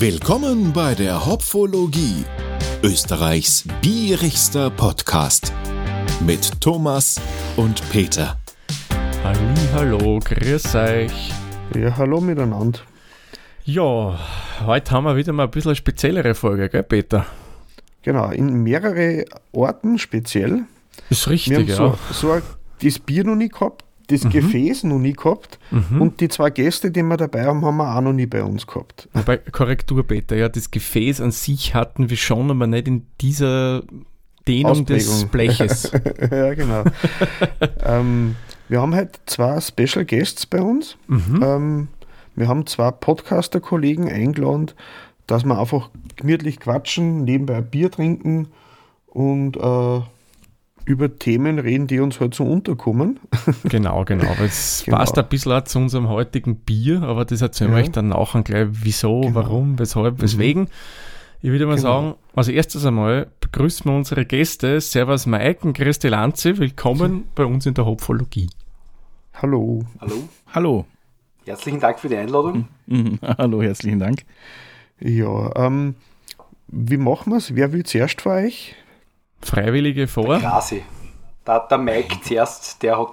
Willkommen bei der Hopfologie, Österreichs bierigster Podcast mit Thomas und Peter. Halli, hallo, grüß euch. Ja, hallo miteinander. Ja, heute haben wir wieder mal ein bisschen eine speziellere Folge, gell, Peter? Genau, in mehrere Orten speziell. Ist richtig, Wir haben ja. so, so ein- das Bier noch nie gehabt, das Gefäß noch nie gehabt und die zwei Gäste, die wir dabei haben, haben wir auch noch nie bei uns gehabt. Wobei, Korrektur, Peter, ja, das Gefäß an sich hatten wir schon, aber nicht in dieser Dehnung des Ausprägung. Bleches. ja, genau. ähm, wir haben heute zwei Special Guests bei uns. Ähm, wir haben zwei Podcaster-Kollegen eingeladen, dass wir einfach gemütlich quatschen, nebenbei ein Bier trinken und äh, über Themen reden, die uns halt so unterkommen. genau, genau. Es Genau. passt ein bisschen auch zu unserem heutigen Bier, aber das erzählen wir Ja. euch dann nachher gleich, wieso, warum, weshalb, weswegen. Ich würde mal Genau. sagen, als erstes einmal begrüßen wir unsere Gäste. Servus Mike und Christi Lanze, willkommen bei uns in der Hopfologie. Hallo. Hallo, Hallo. herzlichen Dank für die Einladung. Mhm. Hallo, herzlichen Dank. Ja, ähm, wie machen wir es? Wer will zuerst für euch? Freiwillige vor. Grasi. Da, der Mike zuerst, der hat.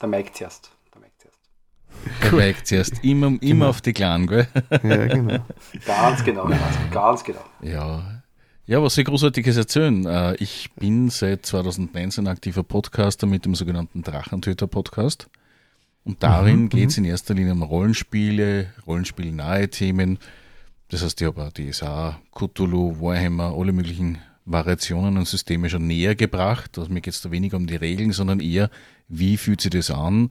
Der Mike zuerst. Der Mike zuerst. Der Mike zuerst. Immer, immer auf die Kleinen, gell? Ja, genau. Ganz genau, ganz, ganz genau. Ja. Ja, was soll ich Großartiges erzählen? Äh, Ich bin seit 2019 aktiver Podcaster mit dem sogenannten Drachentöter-Podcast. Und darin geht es in erster Linie um Rollenspiele, rollenspielnahe Themen. Das heißt, ich habe auch DSA, Cthulhu, Warhammer, alle möglichen Variationen und Systeme schon näher gebracht. Also mir geht es da weniger um die Regeln, sondern eher, wie fühlt sich das an?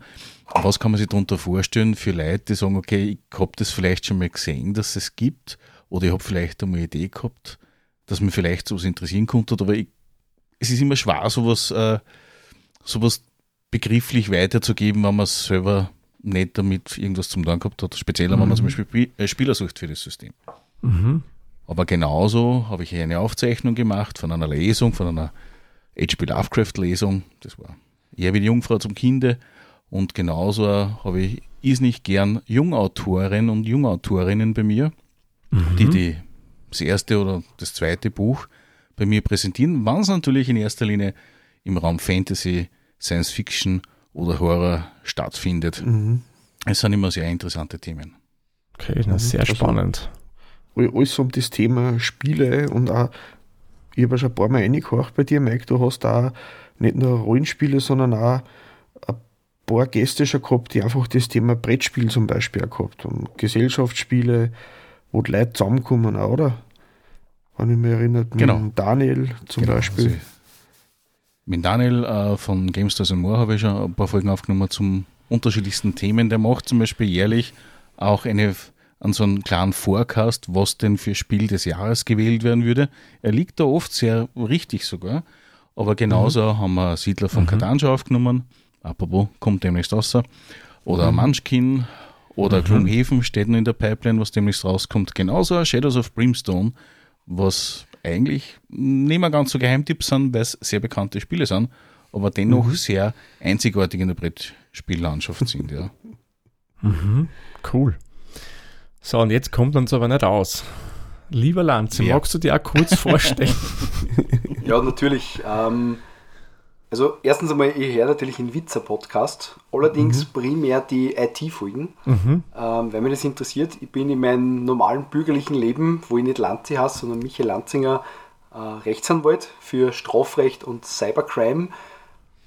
Was kann man sich darunter vorstellen für Leute, die sagen, okay, ich habe das vielleicht schon mal gesehen, dass es gibt, oder ich habe vielleicht einmal eine Idee gehabt, dass mir vielleicht sowas interessieren könnte, aber ich, es ist immer schwer, sowas, äh, sowas begrifflich weiterzugeben, wenn man es selber nicht damit irgendwas zum Tun gehabt hat, speziell wenn man zum Beispiel Spi- äh, Spieler sucht für das System. Aber genauso habe ich eine Aufzeichnung gemacht von einer Lesung, von einer H.P. Lovecraft-Lesung. Das war eher wie die Jungfrau zum Kinde. Und genauso habe ich ist nicht gern Jungautorinnen und Jungautorinnen bei mir, die, die das erste oder das zweite Buch bei mir präsentieren, wann es natürlich in erster Linie im Raum Fantasy, Science Fiction oder Horror stattfindet. Es sind immer sehr interessante Themen. Okay, na, sehr Also- spannend. All- Alles um das Thema Spiele und auch, ich habe ja schon ein paar Mal reingehört bei dir, Mike, du hast da nicht nur Rollenspiele, sondern auch ein paar Gäste schon gehabt, die einfach das Thema Brettspiel zum Beispiel auch gehabt haben. Gesellschaftsspiele, wo die Leute zusammenkommen, auch, oder? Wenn ich mich erinnert, mit Genau. Daniel zum Genau, Beispiel. also mit Daniel äh, von Gamestars and More habe ich schon ein paar Folgen aufgenommen zum unterschiedlichsten Themen. Der macht zum Beispiel jährlich auch eine, an so einen kleinen Forecast, was denn für Spiel des Jahres gewählt werden würde. Er liegt da oft sehr richtig sogar. Aber genauso haben wir Siedler von Katan schon aufgenommen. Apropos, kommt demnächst raus. Oder Munchkin oder Gloomhaven steht noch in der Pipeline, was demnächst rauskommt. Genauso Shadows of Brimstone, was eigentlich nicht mehr ganz so Geheimtipps sind, weil es sehr bekannte Spiele sind, aber dennoch sehr einzigartig in der Brettspiellandschaft sind. Ja. Cool. So, und jetzt kommt uns aber nicht aus. Lieber Lanze, Wer? magst du dir auch kurz vorstellen? Ja, natürlich. Ähm, also, erstens einmal, ich höre natürlich einen Witzer-Podcast, allerdings primär die IT-Folgen, ähm, weil mich das interessiert. Ich bin in meinem normalen bürgerlichen Leben, wo ich nicht Lanze heiße, sondern Michael Lanzinger, äh, Rechtsanwalt für Strafrecht und Cybercrime.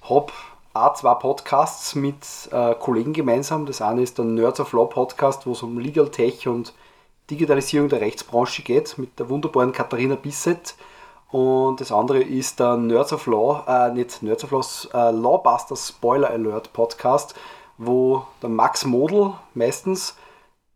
Habe auch zwei Podcasts mit äh, Kollegen gemeinsam. Das eine ist der Nerds of Law Podcast, wo es um Legal Tech und Digitalisierung der Rechtsbranche geht, mit der wunderbaren Katharina Bissett. Und das andere ist der Nerds of Law, äh, nicht Nerds of Law, äh, Lawbusters Spoiler Alert Podcast, wo der Max Model meistens,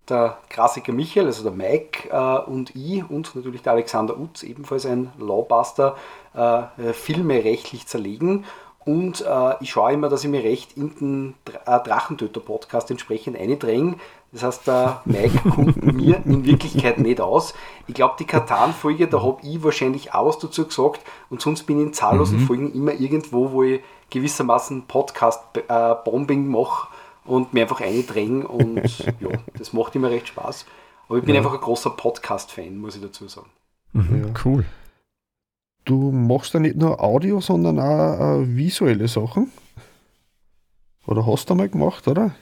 der Klassiker Michael, also der Mike äh, und ich und natürlich der Alexander Utz, ebenfalls ein Lawbuster, äh, Filme rechtlich zerlegen. Und äh, ich schaue immer, dass ich mir recht in den äh, Drachentöter-Podcast entsprechend eindränge. Das heißt, der Mike kommt mir in Wirklichkeit nicht aus. Ich glaube, die Katan-Folge, da habe ich wahrscheinlich auch was dazu gesagt. Und sonst bin ich in zahllosen Folgen immer irgendwo, wo ich gewissermaßen Podcast-Bombing mache und mir einfach eindrängen. Und ja, das macht immer recht Spaß. Aber ich bin Ja. einfach ein großer Podcast-Fan, muss ich dazu sagen. Mhm, Ja. Cool. Du machst ja nicht nur Audio, sondern auch äh, visuelle Sachen. Oder hast du einmal gemacht, oder?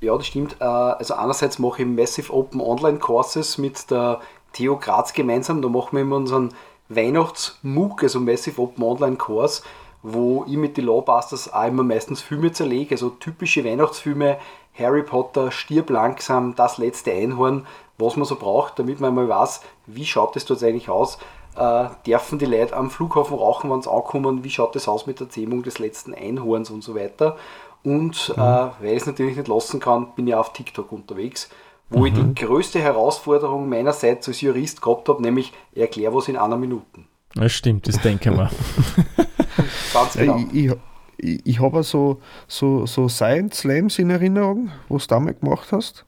Ja, das stimmt. Äh, Also einerseits mache ich Massive Open Online Courses mit der TU Graz gemeinsam. Da machen wir immer unseren Weihnachts-MOOC, also Massive Open Online Kurs, wo ich mit den Lawbusters auch immer meistens Filme zerlege, also typische Weihnachtsfilme, Harry Potter, Stirb langsam, Das letzte Einhorn, was man so braucht, damit man mal weiß, wie schaut es dort eigentlich aus. Äh, dürfen die Leute am Flughafen rauchen, wenn sie ankommen? Wie schaut es aus mit der Zähmung des letzten Einhorns und so weiter? Und äh, weil ich es natürlich nicht lassen kann, bin ich auf TikTok unterwegs, wo ich die größte Herausforderung meinerseits als Jurist gehabt habe, nämlich erklär was in einer Minute. Das stimmt, das denke ich mal. Ganz genau. Ja, ich ich, ich, ich habe so, so, so Science Slams in Erinnerung, was du damals gemacht hast.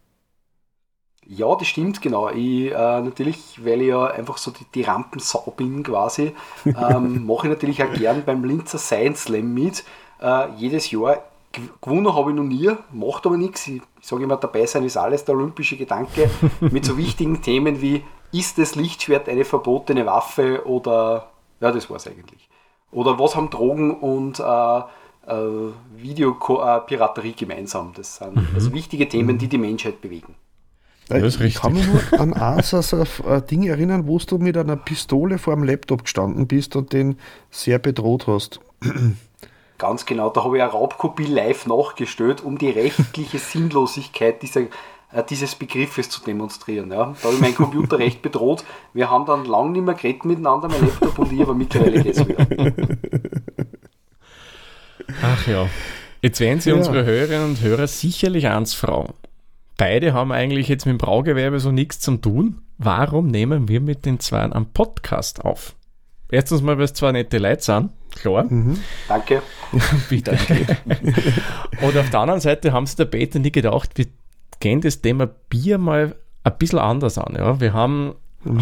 Ja, das stimmt, genau. Ich, äh, natürlich, weil ich ja einfach so die, die Rampensau bin quasi, ähm, mache ich natürlich auch gern beim Linzer Science Slam mit. Äh, jedes Jahr. Gewonnen habe ich noch nie, macht aber nichts. Ich sage immer, dabei sein ist alles der olympische Gedanke. mit so wichtigen Themen wie, ist das Lichtschwert eine verbotene Waffe oder, ja, das war es eigentlich. Oder was haben Drogen und äh, äh, Videopiraterie gemeinsam? Das sind also wichtige Themen, die die Menschheit bewegen. Weil Das ist ich kann mich richtig. nur an so so ein Ding erinnern, wo du mit einer Pistole vor dem Laptop gestanden bist und den sehr bedroht hast. Ganz genau, da habe ich eine Raubkopie live nachgestellt, um die rechtliche Sinnlosigkeit dieser, äh, dieses Begriffes zu demonstrieren. Ja. Da habe ich meinen Computer recht bedroht. Wir haben dann lang nicht mehr geredet miteinander, mein Laptop und ich, aber mittlerweile geht es wieder. Ach ja. Jetzt werden Sie Ja. unsere Hörerinnen und Hörer sicherlich eins fragen. Beide haben eigentlich jetzt mit dem Braugewerbe so nichts zu tun. Warum nehmen wir mit den zwei einen Podcast auf? Erstens mal, weil es zwei nette Leute sind. Klar. Danke. Bitte. Und auf der anderen Seite haben sie der Peter nie gedacht, wir gehen das Thema Bier mal ein bisschen anders an. Ja? Wir haben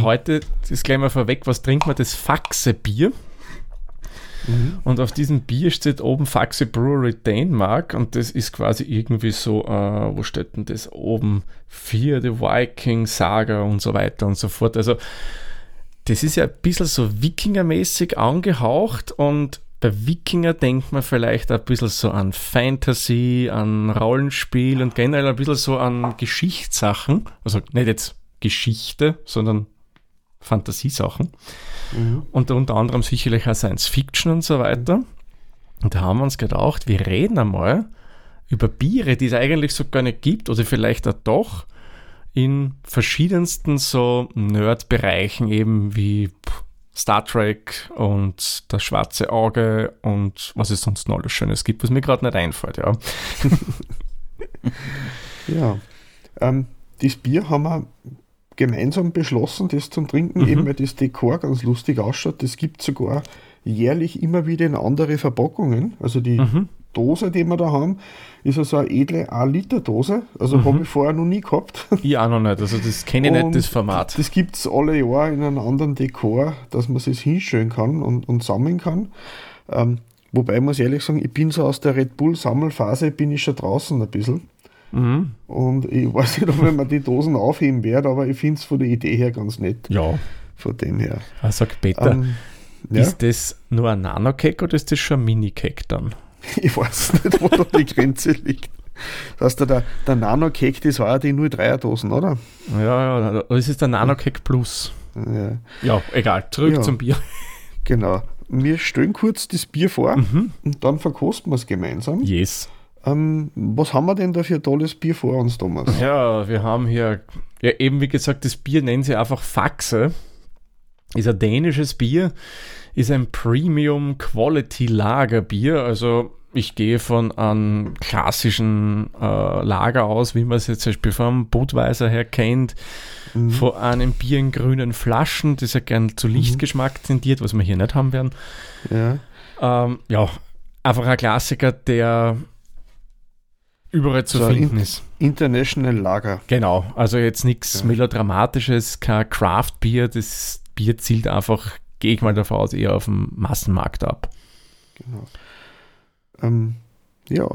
heute, das ist gleich mal vorweg, was trinkt man? Das Faxe-Bier. Und auf diesem Bier steht oben Faxe Brewery Denmark und das ist quasi irgendwie so, äh, wo steht denn das oben? Fear the Viking Saga und so weiter und so fort. Also das ist ja ein bisschen so Wikingermäßig angehaucht und bei Wikinger denkt man vielleicht ein bisschen so an Fantasy, an Rollenspiel und generell ein bisschen so an Geschichtssachen. Also nicht jetzt Geschichte, sondern Fantasiesachen. Und unter anderem sicherlich auch Science Fiction und so weiter. Und da haben wir uns gedacht, wir reden einmal über Biere, die es eigentlich so gar nicht gibt oder vielleicht auch doch in verschiedensten so Nerd-Bereichen eben wie Star Trek und das schwarze Auge und was es sonst noch alles Schönes gibt, was mir gerade nicht einfällt, ja. Ja. Ähm, das Bier haben wir gemeinsam beschlossen, das zum Trinken, eben weil das Dekor ganz lustig ausschaut. Das gibt sogar jährlich immer wieder in andere Verpackungen. Also die Dose, die wir da haben, ist also eine edle 1-Liter-Dose. Also habe ich vorher noch nie gehabt. Ich auch noch nicht, also das kenne ich nicht, das Format. Das gibt es alle Jahre in einem anderen Dekor, dass man es hinstellen kann und, und sammeln kann. Ähm, wobei ich muss ehrlich sagen, ich bin so aus der Red Bull-Sammelphase, bin ich schon draußen ein bisschen. Mhm. Und ich weiß nicht, ob mir die Dosen aufheben werde, aber ich finde es von der Idee her ganz nett. Ja, Von dem her. also Peter, Ähm, ja, ist das nur ein Nano-Cake oder ist das schon ein Mini-Cake dann? ich weiß nicht, wo da die Grenze liegt. Das heißt, der, der Nano-Cake, das war ja die 03er-Dosen, oder? Ja, ja, das ist der Nano-Cake Plus. Ja, Ja, egal, zurück Ja. zum Bier. genau. Wir stellen kurz das Bier vor Mhm. und dann verkosten wir es gemeinsam. Yes. Ähm, was haben wir denn da für tolles Bier vor uns, Thomas? Ja, wir haben hier, ja eben wie gesagt, das Bier nennen sie einfach Faxe. Ist ein dänisches Bier, ist ein Premium Quality Lagerbier. Also ich gehe von einem klassischen äh, Lager aus, wie man es jetzt zum Beispiel vom Budweiser her kennt, von einem Bier in grünen Flaschen, das ja gern zu Lichtgeschmack tendiert, was wir hier nicht haben werden. Ja, Ähm, ja, einfach ein Klassiker, der überall zu So, finden in- ist. International Lager. Genau, also jetzt nichts Ja. Melodramatisches, kein Craft-Bier, das Bier zielt einfach, gehe ich mal davon aus, eher auf dem Massenmarkt ab. Ähm, ja,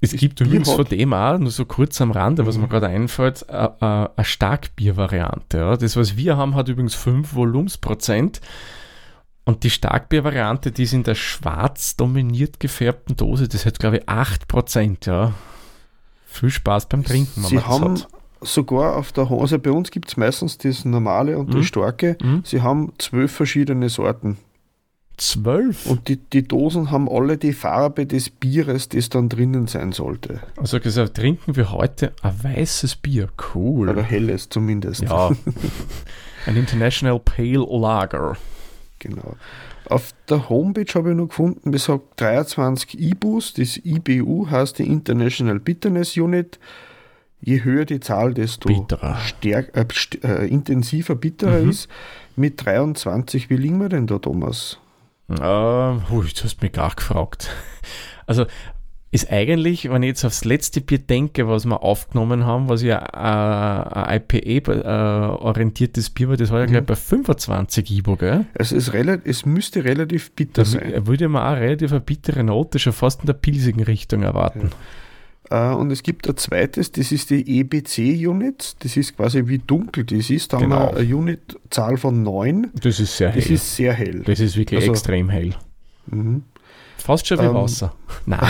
Es gibt übrigens von dem auch, nur so kurz am Rande, was mir gerade einfällt, eine Starkbier-Variante. Ja. Das, was wir haben, hat übrigens 5 Volumensprozent. Und die Starkbier-Variante, die ist in der schwarz dominiert gefärbten Dose, das hat, glaube ich, 8%. Ja. Viel Spaß beim Trinken, Sie das haben sogar auf der Hose, bei uns gibt es meistens das normale und mhm. die starke. Mhm. Sie haben zwölf verschiedene Sorten. Zwölf? Und die, die Dosen haben alle die Farbe des Bieres, das dann drinnen sein sollte. Also gesagt, trinken wir heute ein weißes Bier. Cool. Oder helles zumindest. Ja. ein International Pale Lager. Genau. Auf der Homepage habe ich noch gefunden, besagt 23 IBUs. Das IBU heißt die International Bitterness Unit. Je höher die Zahl, desto stärk, äh, st äh, intensiver bitterer mhm. ist. Mit 23, wie liegen wir denn da, Thomas? Uh, ui, du hast mich gar gefragt. Also ist eigentlich, wenn ich jetzt aufs letzte Bier denke, was wir aufgenommen haben, was ja äh, ein IPA-orientiertes Bier war, das war ja gleich mhm. bei 25 IBO, gell? Es, ist relativ, es müsste relativ bitter das sein. Würde man auch relativ eine bittere Note schon fast in der pilsigen Richtung erwarten. Ja. Äh, und es gibt ein zweites, das ist die EBC-Unit. Das ist quasi wie dunkel das ist. Da genau. haben wir eine Unitzahl von 9. Das ist sehr hell. Das ist sehr hell. Das ist wirklich also, extrem hell. Mhm. Fast schon wie ähm, Wasser. Nein.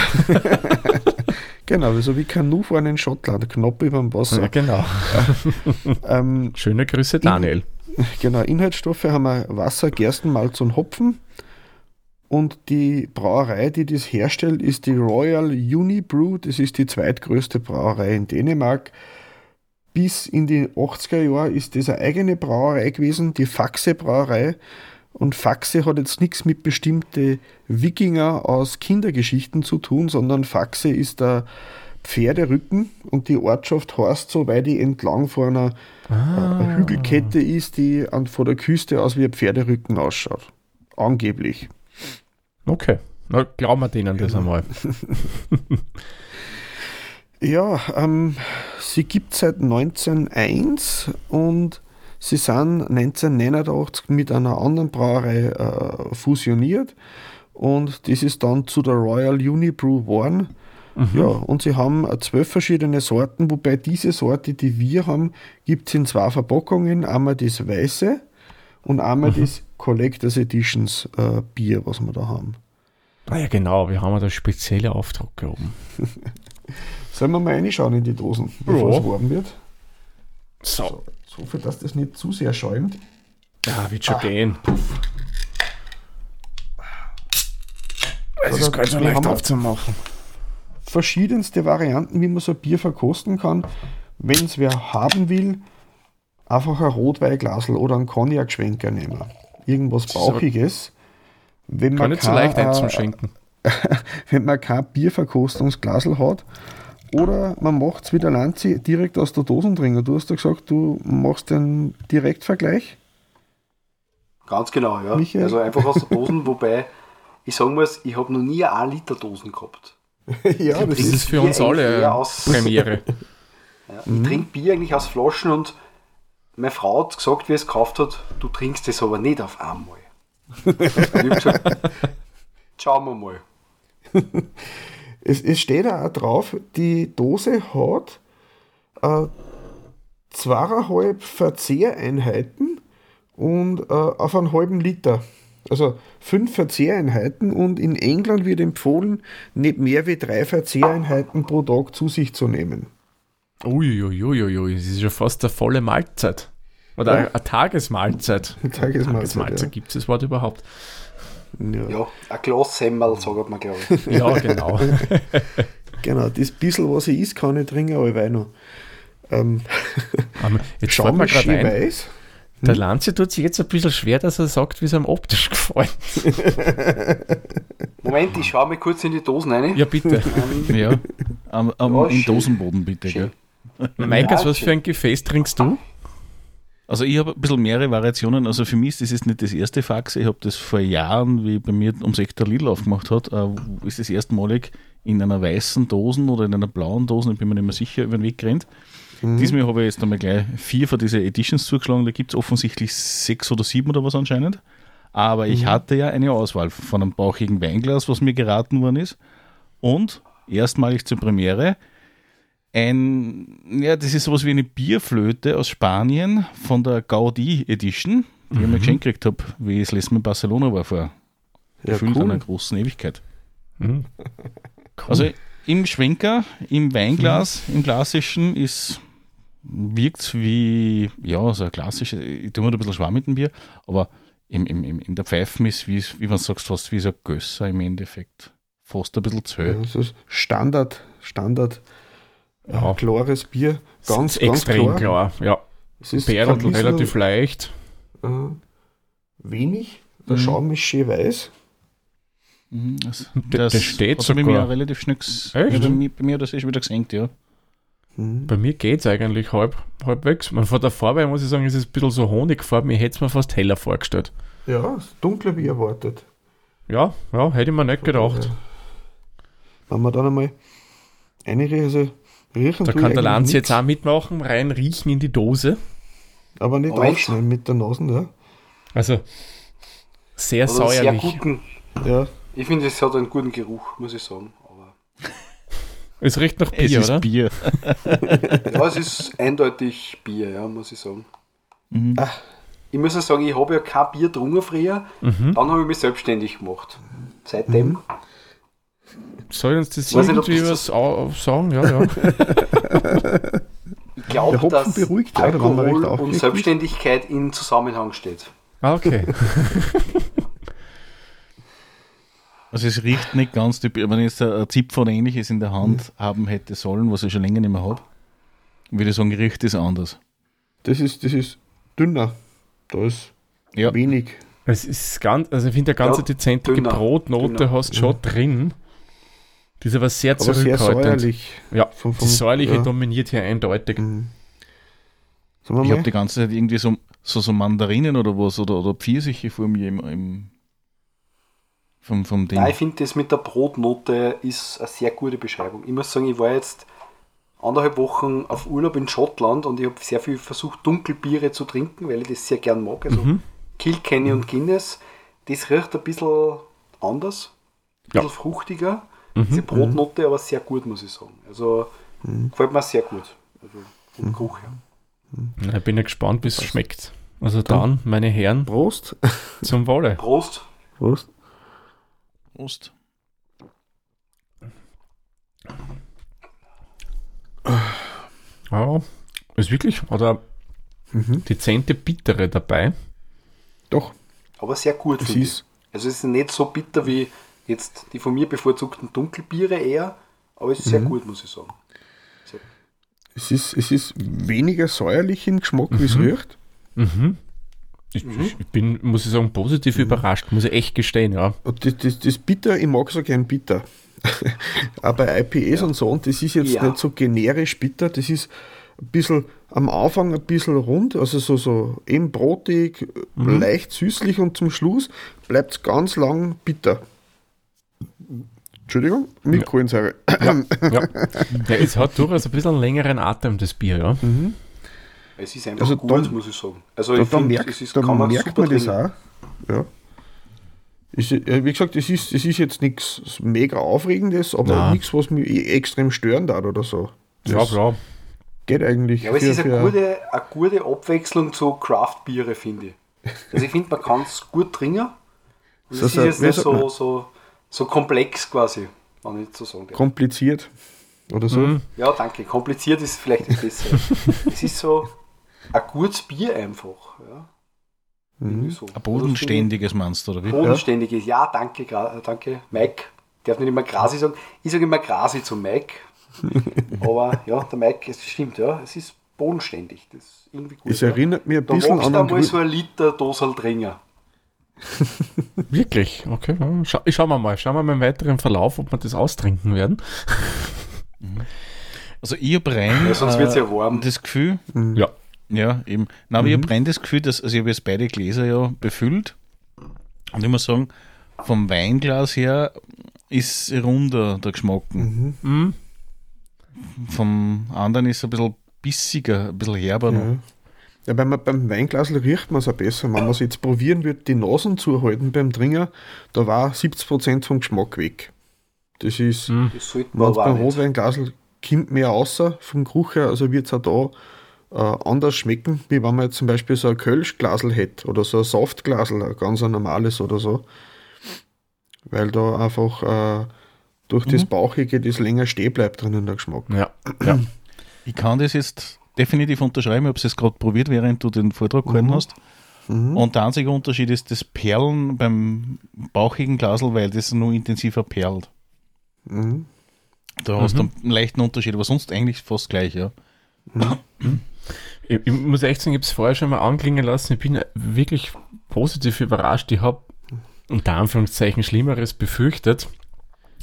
genau, so wie Kanu vorne in Schottland, knapp über dem Wasser. Ja, genau. ähm, Schöne Grüße, Daniel. In, genau, Inhaltsstoffe haben wir Wasser, Gerstenmalz und Hopfen. Und die Brauerei, die das herstellt, ist die Royal Unibrew. Das ist die zweitgrößte Brauerei in Dänemark. Bis in die 80er Jahre ist das eine eigene Brauerei gewesen, die Faxe Brauerei. Und Faxe hat jetzt nichts mit bestimmten Wikinger aus Kindergeschichten zu tun, sondern Faxe ist der Pferderücken und die Ortschaft heißt so, weil die entlang vor einer, ah. Hügelkette ist, die an, vor der Küste aus wie ein Pferderücken ausschaut. Angeblich. Okay, na, glauben wir denen das genau. einmal. ja, ähm, sie gibt seit 1901 und sie sind 1989 mit einer anderen Brauerei äh, fusioniert und das ist dann zu der Royal Unibrew geworden. Mhm. Ja, und sie haben zwölf verschiedene Sorten, wobei diese Sorte, die wir haben, gibt es in zwei Verpackungen. Einmal das Weiße und einmal mhm. das Collectors Editions äh, Bier, was wir da haben. Ah ja, genau, wir haben da spezielle Aufdrucke oben. Sollen wir mal reinschauen in die Dosen, bevor ja. es warm wird? So. so. So viel, dass das nicht zu sehr schäumt. Ja, wird schon ah, gehen. Es ist gar nicht so leicht aufzumachen. Verschiedenste Varianten, wie man so ein Bier verkosten kann. Wenn es wer haben will, einfach ein Rotweinglasel oder einen Cognac-Schwenker nehmen. Irgendwas Bauchiges. Wenn man nicht so leicht einzuschenken. wenn man kein Bierverkostungsglasel hat, oder man macht es wie der Lanzi direkt aus der Dosendringer. Du hast ja gesagt, du machst den Direktvergleich. Ganz genau, ja. Michael? Also einfach aus der Dosen, wobei ich sagen muss, ich habe noch nie eine Liter Dosen gehabt. ja, das ist für uns alle aus, Premiere. ja, ich mhm. trinke Bier eigentlich aus Flaschen und meine Frau hat gesagt, wie es gekauft hat, du trinkst es aber nicht auf einmal. ich gesagt, schauen wir mal. Es, es steht auch drauf, die Dose hat äh, zweieinhalb Verzehreinheiten und äh, auf einen halben Liter. Also fünf Verzehreinheiten und in England wird empfohlen, nicht mehr wie drei Verzehreinheiten pro Tag zu sich zu nehmen. Uiuiuiui, ui, ui, das ist ja fast eine volle Mahlzeit. Oder ja. eine Tagesmahlzeit. Eine Tagesmahlzeit, Tagesmahlzeit ja. gibt es das Wort überhaupt? Ja, ja ein Glas Semmel, sagt man, glaube ich. ja, genau. genau, das bisschen, was ich isst, kann ich trinken, aber noch. Ähm, jetzt schauen wir gerade ein. Weiß. Der Lanze tut sich jetzt ein bisschen schwer, dass er sagt, wie es ihm optisch gefällt. Moment, ich schaue mal kurz in die Dosen rein. Ja, bitte. Ähm, ja, am, am oh, im Dosenboden bitte. Gell? Maikas, was für ein Gefäß trinkst du? Also ich habe ein bisschen mehrere Variationen. Also für mich ist das nicht das erste Fax. Ich habe das vor Jahren, wie bei mir um Sektor Lidl aufgemacht hat, äh, ist das erstmalig in einer weißen Dose oder in einer blauen Dose, ich bin mir nicht mehr sicher, über den Weg gerannt. Mhm. Diesmal habe ich jetzt einmal gleich vier von diesen Editions zugeschlagen. Da gibt es offensichtlich sechs oder sieben oder was anscheinend. Aber ich mhm. hatte ja eine Auswahl von einem bauchigen Weinglas, was mir geraten worden ist. Und erstmalig zur Premiere ein, ja, das ist sowas wie eine Bierflöte aus Spanien von der Gaudi Edition, die ich mir geschenkt gekriegt habe, wie ich das letzte Mal in Barcelona war vor Ja, gefühlt cool. einer großen Ewigkeit. Mhm. Also im Schwenker, im Weinglas, im klassischen ist wirkt wie, ja, so ein klassisches, ich tue mir da ein bisschen schwamm mit dem Bier, aber im, im, im, in der Pfeifen ist, wie, wie man sagt, fast wie so ein Gösser im Endeffekt. Fast ein bisschen zu Ja, hell. das ist Standard, Standard, Ja. klares Bier. Ganz, ist ganz extrem klar. klar. Ja. Es ist bisschen, relativ leicht. Äh, wenig. Der Mhm. Schaum ist schön weiß. Mhm, Das, D- das steht also bei mir sogar. auch relativ schnell. Echt? Ja, bei, mir, bei mir hat das eh schon wieder gesenkt, ja. Mhm. Bei mir geht es eigentlich halb, halbwegs. Man, von der Farbe muss ich sagen, ist es ein bisschen so honigfarben. Ich hätte es mir fast heller vorgestellt. Ja, ist dunkler wie erwartet. Ja, ja, hätte ich mir nicht gedacht. Wenn man dann einmal einige, also riechen Da kann der Lanz jetzt auch mitmachen, rein riechen in die Dose. Aber nicht echt? aufschneiden mit der Nase, ja. Also sehr Also sehr säuerlich. guten, Ja, ich finde, es hat einen guten Geruch, muss ich sagen. Aber Es riecht nach Es Bier, ist oder? Bier. ja, es ist eindeutig Bier, ja, muss ich sagen. Mhm. Ich muss ja sagen, ich habe ja kein Bier getrunken früher. Mhm. Dann habe ich mich selbstständig gemacht. Seitdem. Soll uns das Weiß nicht, irgendwie das was au- sagen? Ja, ja. Ich glaube, dass beruhigt, Alkohol und. Selbstständigkeit in Zusammenhang steht. Ah, okay. Also es riecht nicht ganz typisch. Wenn ich jetzt ein Zipfel oder ähnliches in der Hand haben hätte sollen, was ich schon länger nicht mehr habe, würde ich sagen, riecht es anders. das ist, das ist dünner. Da ist Ja. wenig. Es ist ganz, also ich finde, eine ganz Ja, dezente dünner, Brotnote dünner. hast du schon drin. Die ist aber sehr Aber sehr zurückhaltend. säuerlich. Ja, Vom- die vom- säuerliche ja. dominiert hier eindeutig. Mhm. Ich habe die ganze Zeit irgendwie so, so, so Mandarinen oder was oder, oder Pfirsiche vor mir im, im vom, vom Ding. Nein, ich finde, das mit der Brotnote ist eine sehr gute Beschreibung. Ich muss sagen, ich war jetzt anderthalb Wochen auf Urlaub in Schottland und ich habe sehr viel versucht, Dunkelbiere zu trinken, weil ich das sehr gern mag. Also Mhm. Kilkenny und Guinness. Das riecht ein bisschen anders, ein Ja. bisschen fruchtiger. Mhm. Diese Brotnote aber sehr gut, muss ich sagen. Also gefällt mir sehr gut. Also vom Geruch her. Ja, Ich bin ja gespannt, wie es schmeckt. Also dann, meine Herren, Prost. zum Wohle. Prost. Prost. Prost. Ja, ist wirklich, oder Mhm. dezente Bittere dabei. Doch, Aber sehr gut, es finde ich. ist, Also es ist nicht so bitter wie jetzt die von mir bevorzugten Dunkelbiere eher, aber es ist sehr Mhm. gut, muss ich sagen. Sehr es ist, es ist weniger säuerlich im Geschmack, wie es riecht. Mhm. Ich, ich ich bin, muss ich sagen, positiv überrascht, muss ich echt gestehen, ja. Und das, das, das Bitter, ich mag so gern bitter. Aber IPAs und so, und das ist jetzt Ja. nicht so generisch bitter, das ist ein bisschen am Anfang ein bisschen rund, also so, so eben brotig, leicht süßlich und zum Schluss bleibt es ganz lang bitter. Entschuldigung, mit Kohlensäure. ja. ja. Es hat durchaus ein bisschen einen längeren Atem, das Bier, ja. Es ist einfach Also gut, da- muss ich sagen. Also Da, ich da, finde, merkt, es ist, da kann man merkt man das auch. Ja. Ist, äh, wie gesagt, es ist, es ist jetzt nichts mega Aufregendes, aber nichts, was mich extrem stören darf oder so. Ja, Das klar. geht eigentlich. Ja, aber es für- ist eine gute, eine gute Abwechslung zu Craft-Biere, finde ich. Also ich finde, man kann es gut trinken. Und So es ist sagt- jetzt nicht so, so, so komplex quasi, wenn ich so sagen darf. kompliziert oder so. Mhm. Ja, danke. Kompliziert ist vielleicht das Bessere. es ist so ein gutes Bier einfach. Ja. Irgendwie so. Ein bodenständiges meinst du, oder wie? Bodenständiges, ja, danke, äh, danke, Mike. Ich darf nicht immer Grasi sagen. Ich sage immer Grasi zu Mike. Aber ja, der Mike, es stimmt, ja, es ist bodenständig. Das ist irgendwie gut. Es ja. erinnert mich ein Da bisschen magst an du einen einmal so ein Liter Dosal trinken. Wirklich? Okay. ja. Scha schauen wir mal. Schauen wir mal im weiteren Verlauf, ob wir das austrinken werden. Also ich habe rein Ja, sonst wird's ja warm. das Gefühl, Ja. ja eben, Nein, aber ich habe rein das Gefühl, dass, also ich habe jetzt beide Gläser ja befüllt und ich muss sagen, vom Weinglas her ist runder der Geschmack. Mhm. Vom anderen ist es ein bisschen bissiger, ein bisschen herber noch. Ja. Ja, man beim Weinglas riecht man es auch besser. Wenn man es jetzt probieren würde, die Nasen zuhalten beim Trinken, da war 70% vom Geschmack weg. Das ist, Mhm. Das sollte wenn beim nicht. Rotweinglasel kommt mehr außer vom Geruch her, also wird es auch da äh, anders schmecken, wie wenn man jetzt zum Beispiel so ein Kölschglasel hätte oder so ein Saftglasel, ein ganz ein normales oder so. Weil da einfach äh, durch das Bauchige das länger stehen bleibt drinnen der Geschmack. Ja, ja. Ich kann das jetzt definitiv unterschreiben, ich habe es jetzt gerade probiert, während du den Vortrag gehalten Mhm. hast. Und der einzige Unterschied ist das Perlen beim bauchigen Glasel, weil das nur intensiver perlt. Mhm. Da hast du einen leichten Unterschied, aber sonst eigentlich fast gleich, ja. Ich, ich muss echt sagen, ich habe es vorher schon mal anklingen lassen. Ich bin wirklich positiv überrascht. Ich habe unter Anführungszeichen Schlimmeres befürchtet.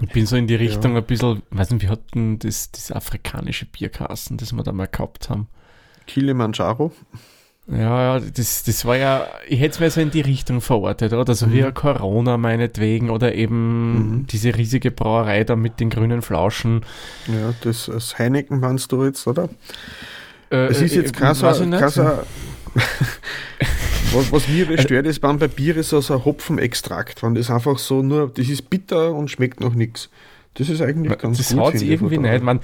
Ich bin so in die Richtung ein bisschen, weiß nicht, wie hat denn das, das afrikanische Bierkasten, das wir da mal gehabt haben? Kilimanjaro. Ja, ja, das, das war ja, ich hätte es mir so in die Richtung verortet, oder? So wie ein Corona meinetwegen oder eben diese riesige Brauerei da mit den grünen Flauschen. Ja, das, das Heineken meinst du jetzt, oder? Äh, Es ist jetzt äh, kein was, was mir bestört ist beim Bier ist so ein Hopfenextrakt, wenn das einfach so nur, das ist bitter und schmeckt noch nichts. Das ist eigentlich ganz das gut. finde ich, irgendwie nicht. Man,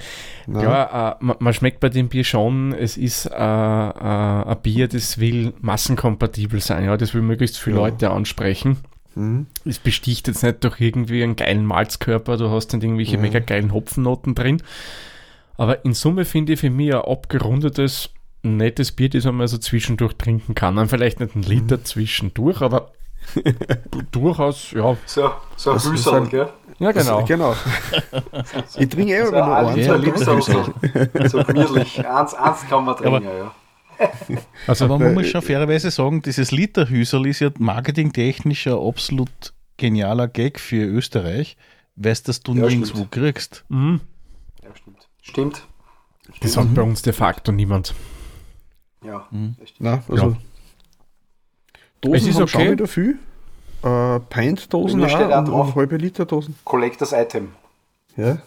Nein. ja, äh, man, man schmeckt bei dem Bier schon, es ist äh, äh, ein Bier, das will massenkompatibel sein, ja, das will möglichst viele Ja. Leute ansprechen. Mhm. Es besticht jetzt nicht durch irgendwie einen geilen Malzkörper, du hast dann irgendwelche Mhm. mega geilen Hopfennoten drin. Aber in Summe finde ich für mich ein abgerundetes, nettes Bier, das man so zwischendurch trinken kann. Dann vielleicht nicht einen Mhm. Liter zwischendurch, aber durchaus, ja. So, so ein Das ist Hülsal, gell? Ja, genau. Genau. ich trinke eh noch ein einen. Liter Ja, so, so gemütlich. Eins, eins kann man Aber- trinken, ja. Also, Aber man muss schon fairerweise sagen, dieses Literhüsel ist ja marketingtechnisch ein absolut genialer Gag für Österreich, weil es das du Ja, nirgendwo kriegst. mhm. ja stimmt. Stimmt. das sagt bei uns de facto niemand. Ja, Mhm. das stimmt. Nein, also Ja. Dosen Es ist haben okay. schon wieder viel. Äh, Pint-Dosen auch auch und, drauf. und halbe Liter-Dosen. Collectors Item. Ja.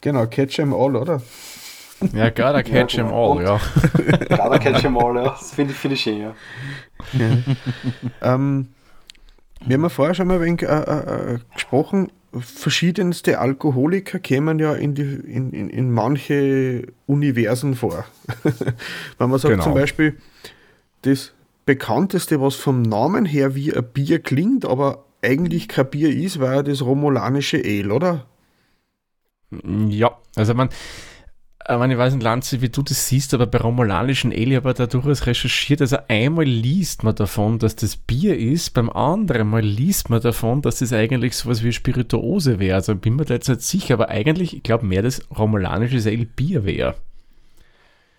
Genau, Catch 'em all, oder? Ja, gotta catch Ja, them all, und- ja. Gerade catch em all, ja. Das finde ich, finde ich schön, ja. Ähm, wir haben ja vorher schon mal ein wenig äh, äh, äh, gesprochen, verschiedenste Alkoholiker kämen ja in, die, in, in, in manche Universen vor. Wenn man sagt Genau. zum Beispiel, das bekannteste, was vom Namen her wie ein Bier klingt, aber eigentlich kein Bier ist, war ja das romulanische Ale, oder? Ja, also man, man, ich weiß nicht, Lanze, wie du das siehst, aber bei romulanischen Ale habe ich da durchaus recherchiert. Also einmal liest man davon, dass das Bier ist, beim anderen Mal liest man davon, dass das eigentlich sowas wie Spirituose wäre. Also bin mir da jetzt nicht sicher, aber eigentlich, ich glaube mehr, dass romulanisches Ale Bier wäre.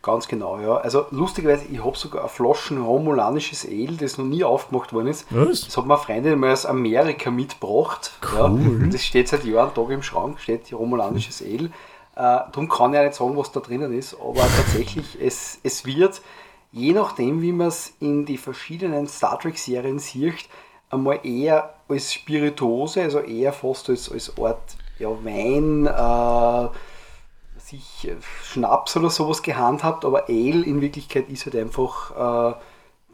Ganz genau, ja. Also lustigerweise, ich habe sogar ein Flaschen romulanisches Ale, das noch nie aufgemacht worden ist. Was? Das hat mir eine Freundin mal aus Amerika mitgebracht. Ja, und das steht seit Jahren Tag im Schrank, steht romulanisches Ale. Äh, darum kann ich auch nicht sagen, was da drinnen ist, aber tatsächlich, es, es wird, je nachdem, wie man es in die verschiedenen Star Trek-Serien sieht, einmal eher als Spirituose, also eher fast als, als Art ja, Wein, äh, sich äh, Schnaps oder sowas gehandhabt, aber Ale in Wirklichkeit ist halt einfach äh,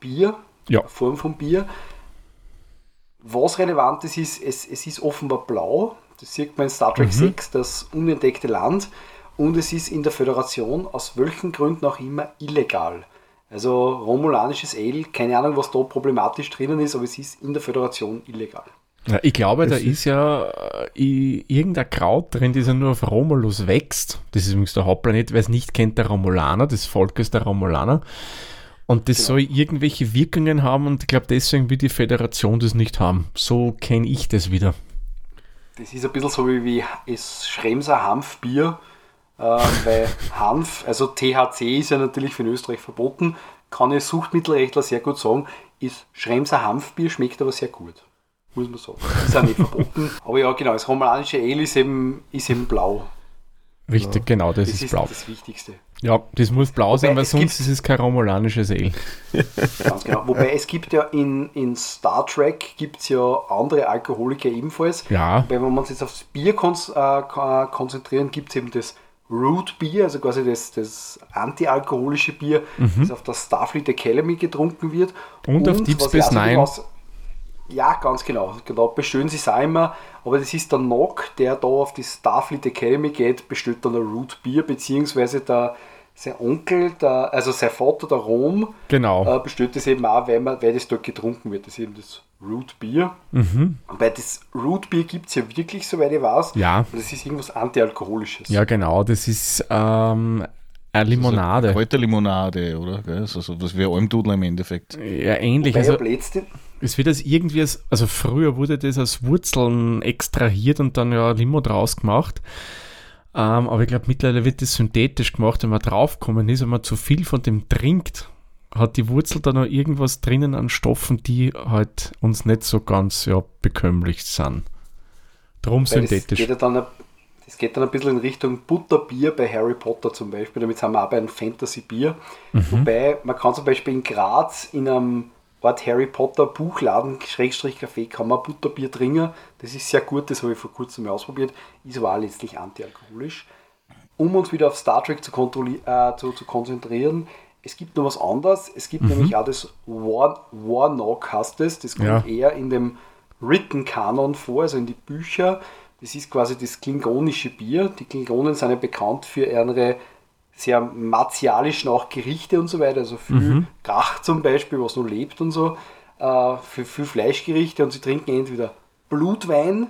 Bier, Ja. Form von Bier. Was relevant ist, ist, es, es ist offenbar blau. Das sieht man in Star Trek 6, das unentdeckte Land. Und es ist in der Föderation aus welchen Gründen auch immer illegal. Also romulanisches Ale, keine Ahnung, was da problematisch drinnen ist, aber es ist in der Föderation illegal. Ja, ich glaube, da Das ist ja äh, irgendein Kraut drin, das ja nur auf Romulus wächst. Das ist übrigens der Hauptplanet. Wer es nicht kennt, der Romulaner, des Volkes der Romulaner. Und das soll irgendwelche Wirkungen haben und ich glaube, deswegen will die Föderation das nicht haben. So kenne ich das wieder. Das ist ein bisschen so wie, wie es Schremser Hanfbier, äh, weil Hanf, also THC ist ja natürlich für in Österreich verboten, kann ich Suchtmittelrechtler sehr gut sagen, ist Schremser Hanfbier, schmeckt aber sehr gut. Muss man sagen. Ist auch nicht verboten. Aber ja, genau, das romulanische Ale ist eben, ist eben blau. Richtig, genau, das, Das ist ist blau. das Wichtigste. Ja, das muss blau sein, Wobei weil es sonst ist es kein romulanisches Ale. Ganz genau. Wobei es gibt ja in, in Star Trek gibt es ja andere Alkoholiker ebenfalls. Ja. Weil wenn wir uns jetzt aufs Bier äh, ko- konzentrieren, gibt es eben das Root Bier, also quasi das, das antialkoholische Bier, das auf der Starfleet Academy getrunken wird. Mhm. Und auf Deep Space Nine. aus- Ja, ganz genau. Genau, bestellen sie es auch immer. Aber das ist der Nock, der da auf die Starfleet Academy geht, bestellt dann ein Root Beer, beziehungsweise der, sein Onkel, der, also sein Vater, der Rom, Genau. äh, bestellt das eben auch, weil, man, weil das dort getrunken wird. Das ist eben das Root Beer. Mhm. Weil das Root Beer gibt es ja wirklich, soweit ich weiß. Ja. Und das ist irgendwas Antialkoholisches. Ja, genau. Das ist ähm, eine Limonade. Kalte Limonade, oder? Also so was wie Almdudler im Endeffekt. Ja, ähnlich. Wobei Also, Blödsinn, es wird das irgendwie, als, also früher wurde das aus Wurzeln extrahiert und dann ja Limo draus gemacht. Ähm, aber ich glaube, mittlerweile wird das synthetisch gemacht, wenn man draufgekommen ist, wenn man zu viel von dem trinkt, hat die Wurzel da noch irgendwas drinnen an Stoffen, die halt uns nicht so ganz ja, bekömmlich sind. Drum weil das synthetisch. geht, ja dann, ein- das geht dann ein bisschen in Richtung Butterbier bei Harry Potter zum Beispiel. Damit sind wir auch bei einem Fantasy-Bier. Mhm. Wobei man kann zum Beispiel in Graz in einem Ort Harry Potter Buchladen, Schrägstrich Café, kann man Butterbier trinken. Das ist sehr gut, das habe ich vor kurzem mal ausprobiert. Ist aber auch letztlich antialkoholisch. Um uns wieder auf Star Trek zu, äh, zu, zu konzentrieren, es gibt noch was anderes. Es gibt nämlich auch das War, Warnock, heißt es. Das kommt Ja. eher in dem Written Kanon vor, also in die Bücher. Das ist quasi das klingonische Bier. Die Klingonen sind ja bekannt für ihre sehr martialischen auch Gerichte und so weiter, also viel Gach zum Beispiel, was noch lebt und so, äh, für viel Fleischgerichte und sie trinken entweder Blutwein,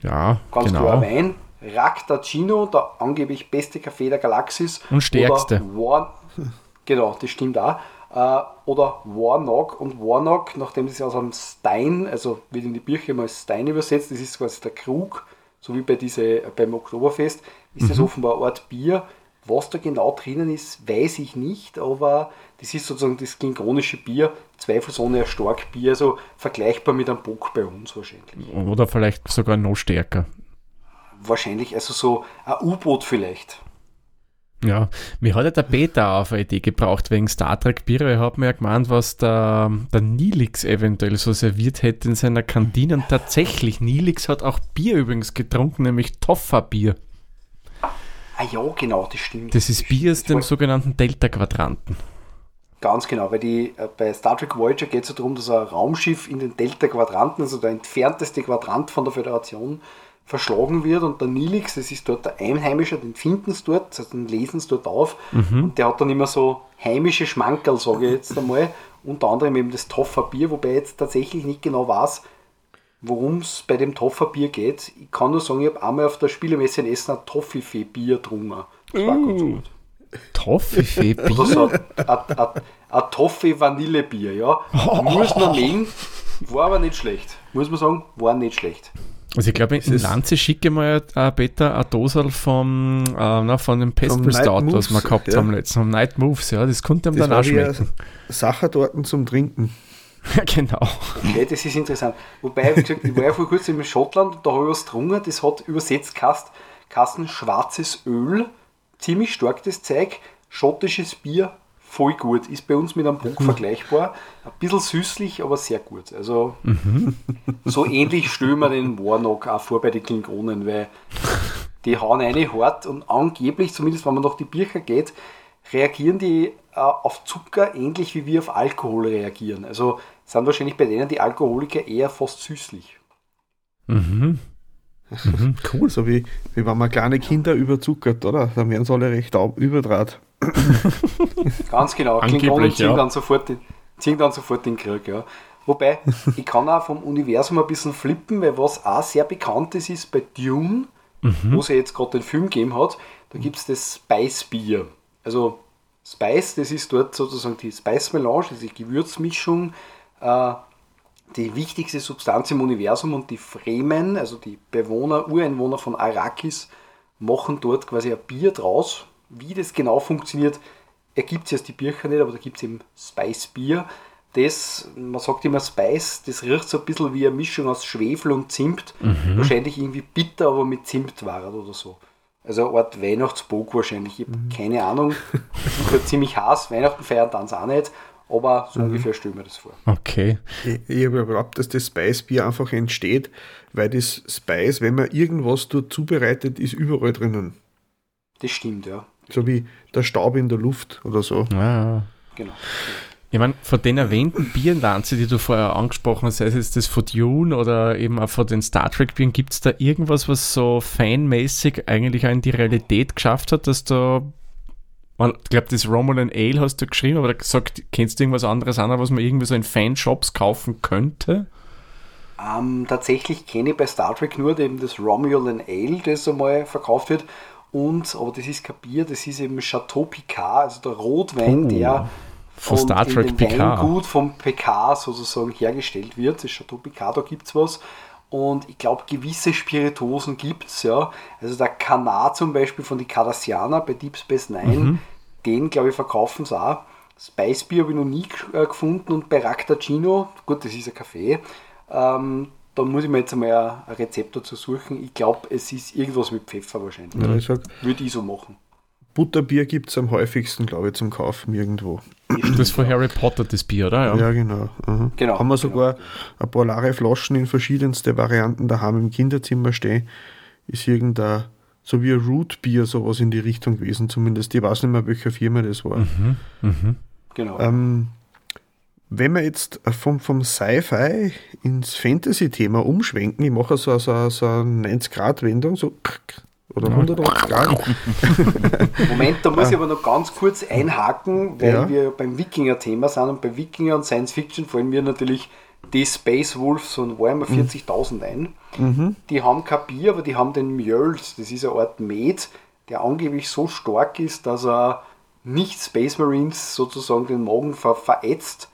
Ja, ganz genau. klar Wein, Raktacino, der angeblich beste Kaffee der Galaxis. Und stärkste. War, genau, das stimmt auch. Äh, oder Warnock und Warnock, nachdem das aus einem Stein, also wird in die Bücher immer als Stein übersetzt, das ist quasi der Krug, so wie bei diese, beim Oktoberfest, ist das offenbar Art Bier. Was da genau drinnen ist, weiß ich nicht, aber das ist sozusagen das klingonische Bier, zweifelsohne ein Starkbier, also vergleichbar mit einem Bock bei uns wahrscheinlich. Oder vielleicht sogar noch stärker. Wahrscheinlich, also so ein U-Boot vielleicht. Ja, mir hat ja der Peter auf eine Idee gebraucht wegen Star Trek Bier. Ich habe mir ja gemeint, was der, der Nilix eventuell so serviert hätte in seiner Kantine. Und tatsächlich, Nilix hat auch Bier übrigens getrunken, nämlich Toffa-Bier. Ah ja, genau, das stimmt. Das ist Bier aus dem sogenannten Delta-Quadranten. Ganz genau, weil die, äh, bei Star Trek Voyager geht es ja darum, dass ein Raumschiff in den Delta-Quadranten, also der entfernteste Quadrant von der Föderation, verschlagen wird und der Nilix, das ist dort der Einheimische, den finden sie dort, das heißt, den lesen sie dort auf und der hat dann immer so heimische Schmankerl, sage ich jetzt einmal, unter anderem eben das Toffer-Bier, wobei ich jetzt tatsächlich nicht genau weiß, worum es bei dem Toffer-Bier geht. Ich kann nur sagen, ich habe einmal auf der Spielemesse in Essen ein Toffifee-Bier getrunken. Das war ganz gut. Toffifee-Bier? So ein, Toffee-Vanillebier, ja. Muss man nehmen, war aber nicht schlecht. Muss man sagen, war nicht schlecht. Also ich glaube, in Lanze schicke mal äh, Peter eine Dose vom, äh, na, von dem Pestle Stout, was wir gehabt ja. haben letzten Mal. Night Moves, ja, das konnte ihm Das dann auch schmecken. Sachen dort zum Trinken. Ja, genau. Okay, das ist interessant. Wobei, wie gesagt, ich war ja vor kurzem in Schottland und da habe ich was getrunken, das hat übersetzt Kast, Kasten schwarzes Öl, ziemlich stark das Zeug, schottisches Bier, voll gut. Ist bei uns mit einem Bock vergleichbar. Ein bisschen süßlich, aber sehr gut. Also so ähnlich stellen wir den Warnock auch vor bei den Klingonen, weil die hauen eine hart und angeblich, zumindest wenn man nach die Bücher geht, reagieren die äh, auf Zucker ähnlich wie wir auf Alkohol reagieren. Also sind wahrscheinlich bei denen die Alkoholiker eher fast süßlich. Mhm. Mhm, cool. So wie, wie wenn man kleine Kinder überzuckert, oder? Dann werden sie alle recht überdraht. Ganz genau. Angeblich, Klingonen ziehen, ja. dann sofort den, ziehen dann sofort den Krieg. Ja. Wobei, ich kann auch vom Universum ein bisschen flippen, weil was auch sehr bekannt ist, ist bei Dune, wo es ja jetzt gerade den Film gegeben hat, da gibt es das Spice Bier. Also Spice, das ist dort sozusagen die Spice Melange, diese Gewürzmischung, äh, die wichtigste Substanz im Universum und die Fremen, also die Bewohner, Ureinwohner von Arrakis, machen dort quasi ein Bier draus. Wie das genau funktioniert, ergibt es aus die Bücher nicht, aber da gibt es eben Spice Bier. Das, man sagt immer Spice, das riecht so ein bisschen wie eine Mischung aus Schwefel und Zimt. Wahrscheinlich irgendwie bitter, aber mit Zimtwaren oder so. Also eine Art Weihnachtsbog wahrscheinlich. Ich habe keine Ahnung. Ist halt ziemlich heiß. Weihnachten feiern dann auch nicht. Aber so ungefähr stellen wir das vor. Okay. Ich, ich habe überhaupt, dass das Spice-Bier einfach entsteht, weil das Spice, wenn man irgendwas dort zubereitet, ist überall drinnen. Das stimmt, ja. So wie der Staub in der Luft oder so. Ja, Genau. Ich meine, von den erwähnten Bierlanze, die du vorher angesprochen hast, sei es jetzt das von Dune oder eben auch von den Star Trek Bieren, gibt es da irgendwas, was so fanmäßig eigentlich auch in die Realität geschafft hat, dass da ich glaube, das Romulan Ale hast du geschrieben, aber gesagt, kennst du irgendwas anderes an, was man irgendwie so in Fanshops kaufen könnte? Ähm, tatsächlich kenne ich bei Star Trek nur eben das Romulan Ale, das einmal verkauft wird. Und, aber das ist kein Bier, das ist eben Chateau Picard, also der Rotwein, oh, der von Star Trek Picard. Weingut vom Picard sozusagen hergestellt wird. Das Chateau Picard, da gibt es was. Und ich glaube, gewisse Spiritosen gibt es, ja. Also der Kanar zum Beispiel von die Cardassianer bei Deep Space Nine, mhm. den glaube ich verkaufen sie auch. Spice Beer habe ich noch nie äh, gefunden und bei Raktagino, gut, das ist ein Kaffee, ähm, da muss ich mir jetzt einmal ein Rezept dazu suchen. Ich glaube, es ist irgendwas mit Pfeffer wahrscheinlich. Ja, ich Würde ich so machen. Butterbier gibt es am häufigsten, glaube ich, zum Kaufen irgendwo. Das ist von Harry Potter, das Bier, oder? Ja, ja genau. Mhm. genau. Haben wir sogar genau. ein paar leere Flaschen in verschiedenste Varianten daheim im Kinderzimmer stehen. Ist irgendein, so wie ein Root-Bier, sowas in die Richtung gewesen, zumindest. Ich weiß nicht mehr, welche Firma das war. Mhm. Mhm. Genau. Ähm, wenn wir jetzt vom, vom Sci-Fi ins Fantasy-Thema umschwenken, ich mache so, so, so eine 90-Grad-Wendung, so oder 180 Grad. Moment, da muss ich aber noch ganz kurz einhaken, weil ja. wir beim Wikinger-Thema sind und bei Wikinger und Science Fiction fallen mir natürlich die Space Wolves und Warhammer 40.000 mhm. ein. Mhm. Die haben kein Bier, aber die haben den Mjöls, das ist eine Art Met, der angeblich so stark ist, dass er nicht Space Marines sozusagen den Magen ver verätzt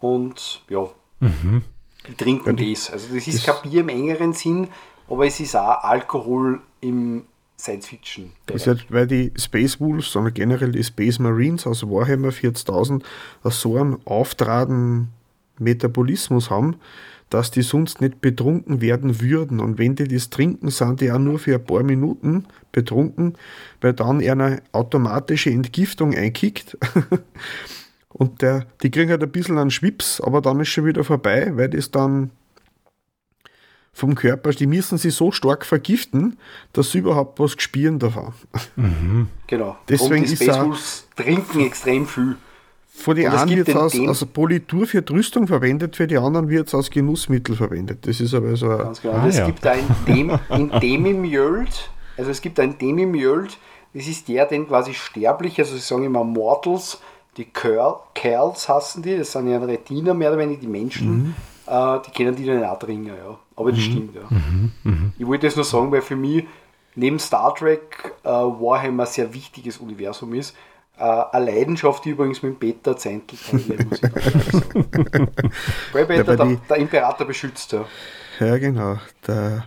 und ja, mhm. die trinken ja, das. Also das ist das kein Bier im engeren Sinn, aber es ist auch Alkohol im Science Fiction. Das ist weil die Space Wolves, sondern generell die Space Marines aus Warhammer 40.000 so einen auftraden Metabolismus haben, dass die sonst nicht betrunken werden würden. Und wenn die das trinken, sind die auch nur für ein paar Minuten betrunken, weil dann eine automatische Entgiftung einkickt. Und der, die kriegen halt ein bisschen einen Schwips, aber dann ist schon wieder vorbei, weil das dann vom Körper, die müssen sie so stark vergiften, dass sie überhaupt was spüren davon. Mhm. Genau. Deswegen ist auch, trinken extrem viel. Von den einen wird es als, als Politur für Rüstung verwendet, für die anderen wird es als Genussmittel verwendet. Das ist aber so. Ganz genau. Ah, es ja. gibt ein Dem, in Demimjöld, also es gibt ein Demimjöld, das ist der, den quasi sterblich, also sie sagen immer Mortals, die Curl, Kerls hassen die, das sind ja Retina mehr oder weniger die Menschen, mhm. äh, die kennen die dann auch trinken, ja. Aber das mhm. stimmt, ja. Mhm. Mhm. Ich wollte das nur sagen, weil für mich neben Star Trek äh, Warhammer ein sehr wichtiges Universum ist. Äh, eine Leidenschaft, die übrigens mit Peter Zentel teile, muss Weil Peter ja, der, der, Imperator beschützt, ja. Ja, genau. Der,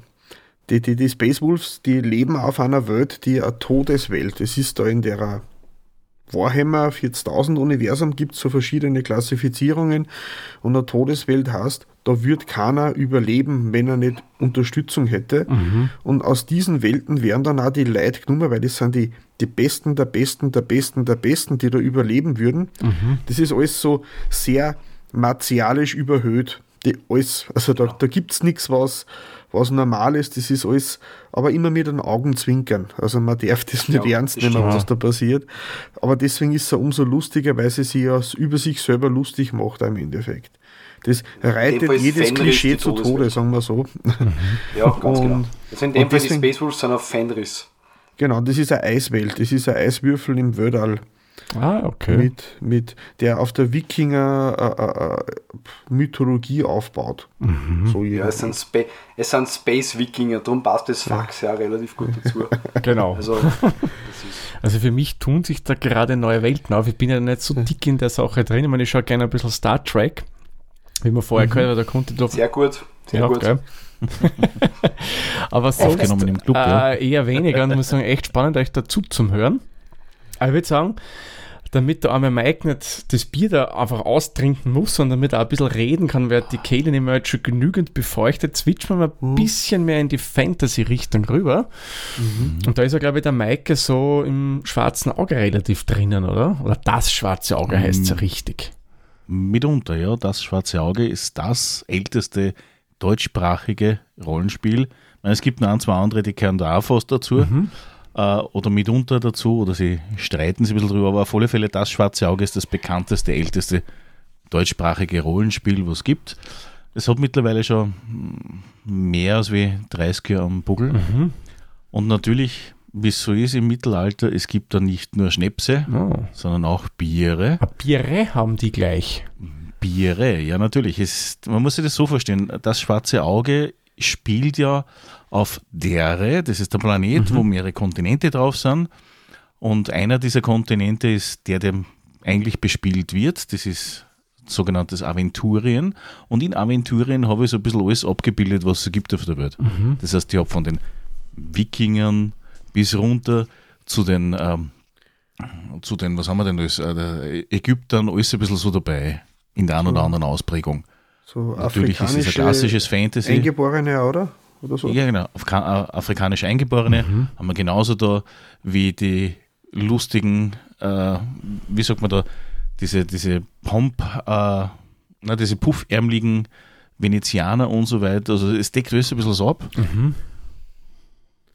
die, die, die Space Wolves, die leben auf einer Welt, die eine Todeswelt. Es ist da in der Warhammer 40.000 Universum gibt es so verschiedene Klassifizierungen und eine Todeswelt heißt, da wird keiner überleben, wenn er nicht Unterstützung hätte. Mhm. Und aus diesen Welten werden dann auch die Leute genommen, weil das sind die, die Besten der Besten der Besten der Besten, die da überleben würden. Mhm. Das ist alles so sehr martialisch überhöht. Die alles, also da, da gibt es nichts, was was normal ist, das ist alles, aber immer mit den Augenzwinkern. Also man darf das nicht ja, ernst nehmen, was da passiert. Aber deswegen ist es umso lustiger, weil sie sich ja über sich selber lustig macht im Endeffekt. Das reitet jedes Klischee zu Tode, sagen wir so. Ja, ganz und, genau. Also in dem Fall deswegen, die Space Wolves sind auf Fenris. Genau, das ist eine Eiswelt, das ist ein Eiswürfel im Weltall. Ah, okay. Mit, mit, der auf der Wikinger-Mythologie äh, äh, aufbaut. Mhm. So ja, es sind, Spa es sind Space-Wikinger, darum passt das Fax ja. ja relativ gut dazu. genau. Also, also für mich tun sich da gerade neue Welten auf. Ich bin ja nicht so dick in der Sache drin. Ich meine, ich schaue gerne ein bisschen Star Trek, wie man vorher mhm. gehört hat, da konnte doch. Sehr gut, sehr ja, gut. Geil. Aber sonst im Club, äh, ja. eher weniger und ich muss sagen, echt spannend, euch dazu zu hören. Aber ich würde sagen, damit der arme Mike nicht das Bier da einfach austrinken muss, sondern damit er ein bisschen reden kann, weil die Kehle nicht mehr jetzt schon genügend befeuchtet, switchen wir mal ein mhm. bisschen mehr in die Fantasy-Richtung rüber. Mhm. Und da ist ja, glaube ich, der Maike so im schwarzen Auge relativ drinnen, oder? Oder das schwarze Auge mhm. heißt es ja richtig. Mitunter, ja. Das schwarze Auge ist das älteste deutschsprachige Rollenspiel. Es gibt noch ein, zwei andere, die kehren da auch fast dazu. Mhm. Äh, oder mitunter dazu oder sie streiten sich ein bisschen drüber, aber auf alle Fälle das Schwarze Auge ist das bekannteste, älteste deutschsprachige Rollenspiel, was es gibt. Es hat mittlerweile schon mehr als wie 30 Jahre am Buckel. Mhm. Und natürlich, wie es so ist im Mittelalter, es gibt da nicht nur Schnäpse, oh. sondern auch Biere. A Biere haben die gleich. Biere, ja natürlich. Es, man muss sich das so vorstellen, das schwarze Auge spielt ja auf Dere, das ist der Planet, mhm. wo mehrere Kontinente drauf sind. Und einer dieser Kontinente ist der, der eigentlich bespielt wird. Das ist sogenanntes Aventurien. Und in Aventurien habe ich so ein bisschen alles abgebildet, was es gibt auf der Welt. Mhm. Das heißt, ich habe von den Wikingern bis runter zu den, ähm, zu den, was haben wir denn alles, äh, Ägyptern, alles ein bisschen so dabei, in der einen oder anderen Ausprägung. So Natürlich ist es ein klassisches Fantasy. Eingeborene, oder? Oder so? Ja, genau. Afra äh, afrikanisch Eingeborene mhm. haben wir genauso da wie die lustigen, äh, wie sagt man da, diese, diese Pomp, äh, na, diese puffärmeligen Venezianer und so weiter. Also es deckt alles ein bisschen so ab. Mhm.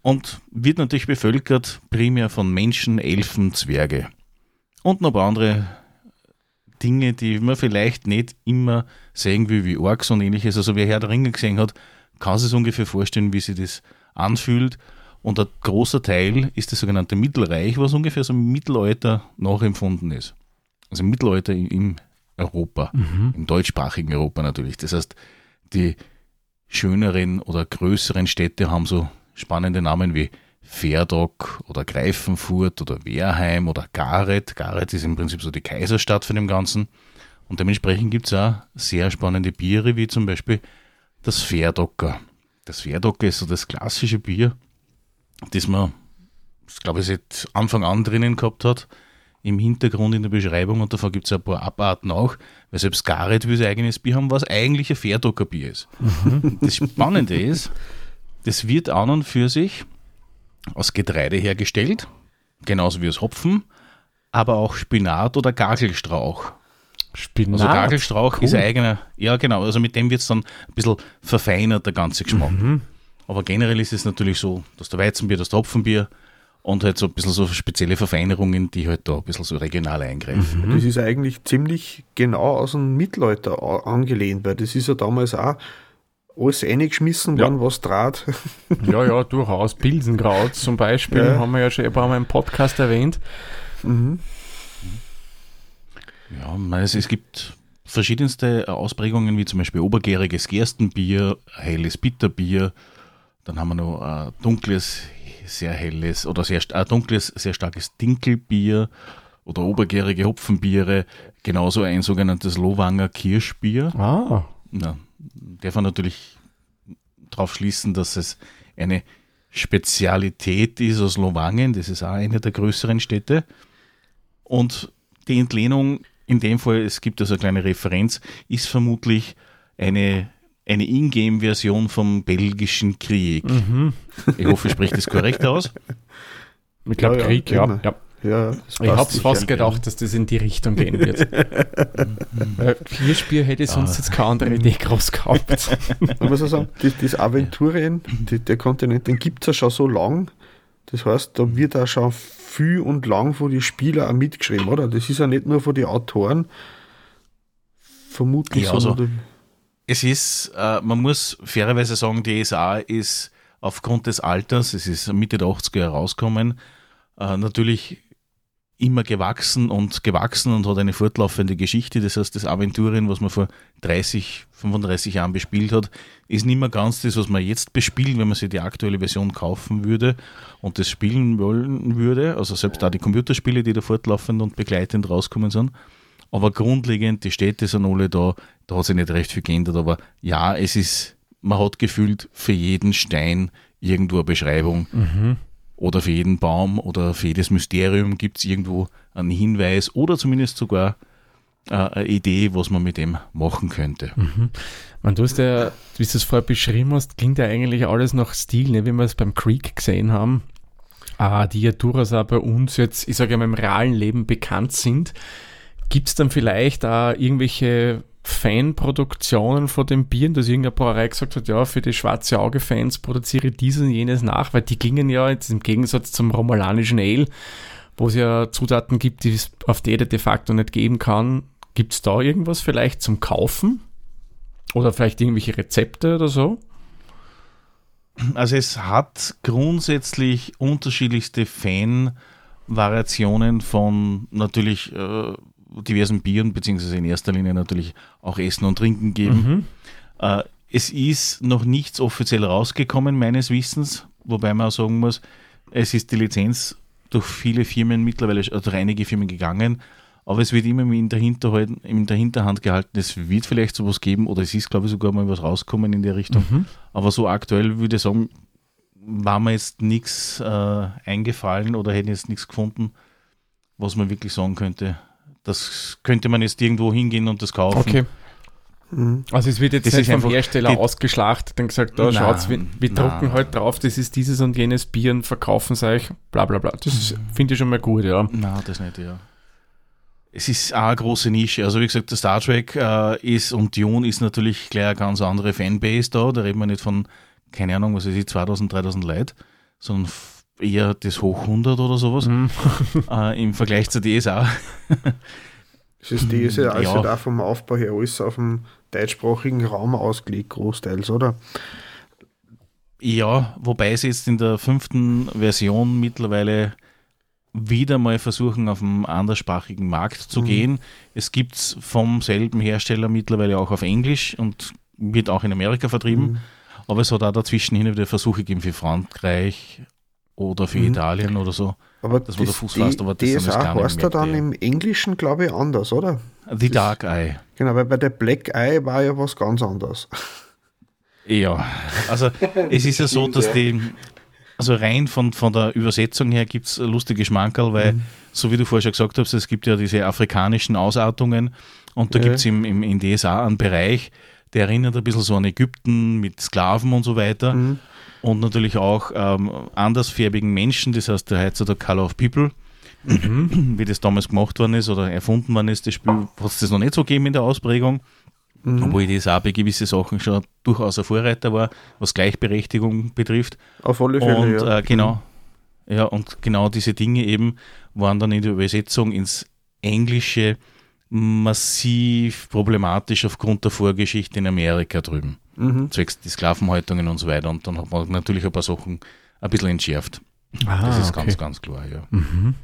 Und wird natürlich bevölkert primär von Menschen, Elfen, Zwerge. Und noch ein paar andere Dinge, die man vielleicht nicht immer sehen will, wie Orks und ähnliches. Also wer Herr der Ringe gesehen hat, kann sich ungefähr vorstellen, wie sich das anfühlt. Und ein großer Teil ist das sogenannte Mittelreich, was ungefähr so im Mittelalter nachempfunden ist also im Mittelalter im Europa, mhm. im deutschsprachigen Europa natürlich. Das heißt, die schöneren oder größeren Städte haben so spannende Namen wie Verdok oder Greifenfurt oder Wehrheim oder Gareth. Gareth ist im Prinzip so die Kaiserstadt von dem Ganzen. Und dementsprechend gibt es auch sehr spannende Biere, wie zum Beispiel das Verdocker. Das Verdocker ist so das klassische Bier, das man, das glaube ich, seit Anfang an drinnen gehabt hat im Hintergrund in der Beschreibung und davon gibt es ein paar Abarten auch, weil selbst Gareth will sein eigenes Bier haben, was eigentlich ein Fairdocker Bier ist. Mhm. Das Spannende ist, das wird an und für sich aus Getreide hergestellt, genauso wie aus Hopfen, aber auch Spinat oder Gagelstrauch. Spinat. Also Gagelstrauch cool. ist ein eigener, ja genau, also mit dem wird es dann ein bisschen verfeinert, der ganze Geschmack. Mhm. Aber generell ist es natürlich so, dass der Weizenbier, das Tropfenbier und halt so ein bisschen so spezielle Verfeinerungen, die halt da ein bisschen so regional eingreifen. Mhm. Das ist eigentlich ziemlich genau aus dem Mittelalter angelehnt, weil das ist ja damals auch alles eingeschmissen worden, ja. was draht. Ja, ja, durchaus. Pilsenkraut zum Beispiel ja. haben wir ja schon ein paar Mal im Podcast erwähnt. Mhm. Ja, es, es gibt verschiedenste Ausprägungen, wie zum Beispiel obergäriges Gerstenbier, helles Bitterbier, dann haben wir noch ein dunkles sehr helles oder sehr äh, dunkles, sehr starkes Dinkelbier oder obergärige Hopfenbiere, genauso ein sogenanntes Lowanger Kirschbier. Ah. Ja, darf man natürlich darauf schließen, dass es eine Spezialität ist aus Lowangen, das ist auch eine der größeren Städte. Und die Entlehnung, in dem Fall, es gibt also eine kleine Referenz, ist vermutlich eine eine Ingame-Version vom belgischen Krieg. Mhm. Ich hoffe, ich spreche das korrekt aus. Ich glaube, ja, Krieg, ja. ja. ja ich habe es fast gedacht, dass das in die Richtung gehen wird. Vierspiel hätte sonst ah. jetzt keine andere Idee groß gehabt. Man muss auch sagen, das, das Aventurien, die, der Kontinent, den gibt es ja schon so lang. Das heißt, da wird auch schon viel und lang von den Spielern auch mitgeschrieben, oder? Das ist ja nicht nur von den Autoren, vermutlich, ja, also, es ist, äh, man muss fairerweise sagen, die ESA ist aufgrund des Alters, es ist Mitte der 80er Jahre rausgekommen, äh, natürlich immer gewachsen und gewachsen und hat eine fortlaufende Geschichte. Das heißt, das Aventurien, was man vor 30, 35 Jahren bespielt hat, ist nicht mehr ganz das, was man jetzt bespielt, wenn man sich die aktuelle Version kaufen würde und das spielen wollen würde. Also selbst da die Computerspiele, die da fortlaufend und begleitend rauskommen sind. Aber grundlegend, die Städte sind alle da, da hat sich nicht recht viel geändert, aber ja, es ist, man hat gefühlt für jeden Stein irgendwo eine Beschreibung. Mhm. Oder für jeden Baum oder für jedes Mysterium gibt es irgendwo einen Hinweis oder zumindest sogar äh, eine Idee, was man mit dem machen könnte. Mhm. Man, du hast ja, wie du es vorher beschrieben hast, klingt ja eigentlich alles nach Stil, ne, wie wir es beim Creek gesehen haben, äh, die ja durchaus auch bei uns jetzt, ich sage ja mal, im realen Leben bekannt sind. Gibt es dann vielleicht auch irgendwelche Fanproduktionen von den Bieren, dass irgendeine Brauerei gesagt hat, ja, für die schwarze Auge-Fans produziere ich dieses und jenes nach, weil die klingen ja jetzt im Gegensatz zum romulanischen Ale, wo es ja Zutaten gibt, die es auf die de facto nicht geben kann. Gibt es da irgendwas vielleicht zum Kaufen? Oder vielleicht irgendwelche Rezepte oder so? Also es hat grundsätzlich unterschiedlichste Fan-Variationen von natürlich äh, diversen Bieren, beziehungsweise in erster Linie natürlich auch Essen und Trinken geben. Mhm. Äh, es ist noch nichts offiziell rausgekommen, meines Wissens, wobei man auch sagen muss, es ist die Lizenz durch viele Firmen mittlerweile, also durch einige Firmen gegangen, aber es wird immer in der, in der Hinterhand gehalten, es wird vielleicht sowas geben oder es ist, glaube ich, sogar mal was rauskommen in der Richtung. Mhm. Aber so aktuell würde ich sagen, war mir jetzt nichts äh, eingefallen oder hätte jetzt nichts gefunden, was man wirklich sagen könnte. Das könnte man jetzt irgendwo hingehen und das kaufen. Okay. Mhm. Also es wird jetzt das nicht vom Hersteller ausgeschlachtet und gesagt, da schaut, wir, wir drucken halt drauf, das ist dieses und jenes Bier und verkaufen es euch, bla bla bla. Das mhm. finde ich schon mal gut, ja. Nein, das nicht, ja es ist auch eine große Nische. Also wie gesagt, der Star Trek äh, ist und Dune ist natürlich gleich eine ganz andere Fanbase da. Da reden wir nicht von, keine Ahnung, was ist ich, 2000, 3000 Leute, sondern eher das Hoch 100 oder sowas mhm. äh, im Vergleich zur DSA. Es ist DSA also ja. auch vom Aufbau her alles auf dem deutschsprachigen Raum ausgelegt, großteils, oder? Ja, wobei sie jetzt in der fünften Version mittlerweile wieder mal versuchen, auf einen anderssprachigen Markt zu mhm. gehen. Es gibt es vom selben Hersteller mittlerweile auch auf Englisch und wird auch in Amerika vertrieben. Mhm. Aber es hat auch dazwischen hin wieder Versuche gegeben für Frankreich oder für mhm. Italien oder so. Aber dass das, der Fuß fasst, aber das DSA heißt da dann im Englischen, glaube ich, anders, oder? The das, Dark Eye. Genau, weil bei der Black Eye war ja was ganz anderes. Ja, also es ist ja so, dass die, also rein von, von der Übersetzung her gibt es lustige Schmankerl, weil, mhm. so wie du vorher schon gesagt hast, es gibt ja diese afrikanischen Ausartungen und da ja. gibt es im, im, in DSA einen Bereich, der erinnert ein bisschen so an Ägypten mit Sklaven und so weiter. Mhm. Und natürlich auch ähm, andersfärbigen Menschen, das heißt, der heißt der Color of People. Mhm. Wie das damals gemacht worden ist oder erfunden worden ist, das Spiel hat es das noch nicht so gegeben in der Ausprägung. Mhm. Obwohl die SAP gewisse Sachen schon durchaus ein Vorreiter war, was Gleichberechtigung betrifft. Auf alle Fälle. Und ja. äh, genau, mhm. ja, und genau diese Dinge eben waren dann in der Übersetzung ins Englische massiv problematisch aufgrund der Vorgeschichte in Amerika drüben. Mhm. Zwecks die Sklavenhaltungen und so weiter. Und dann hat man natürlich ein paar Sachen ein bisschen entschärft. Aha, das ist okay. ganz, ganz klar, ja. Mhm.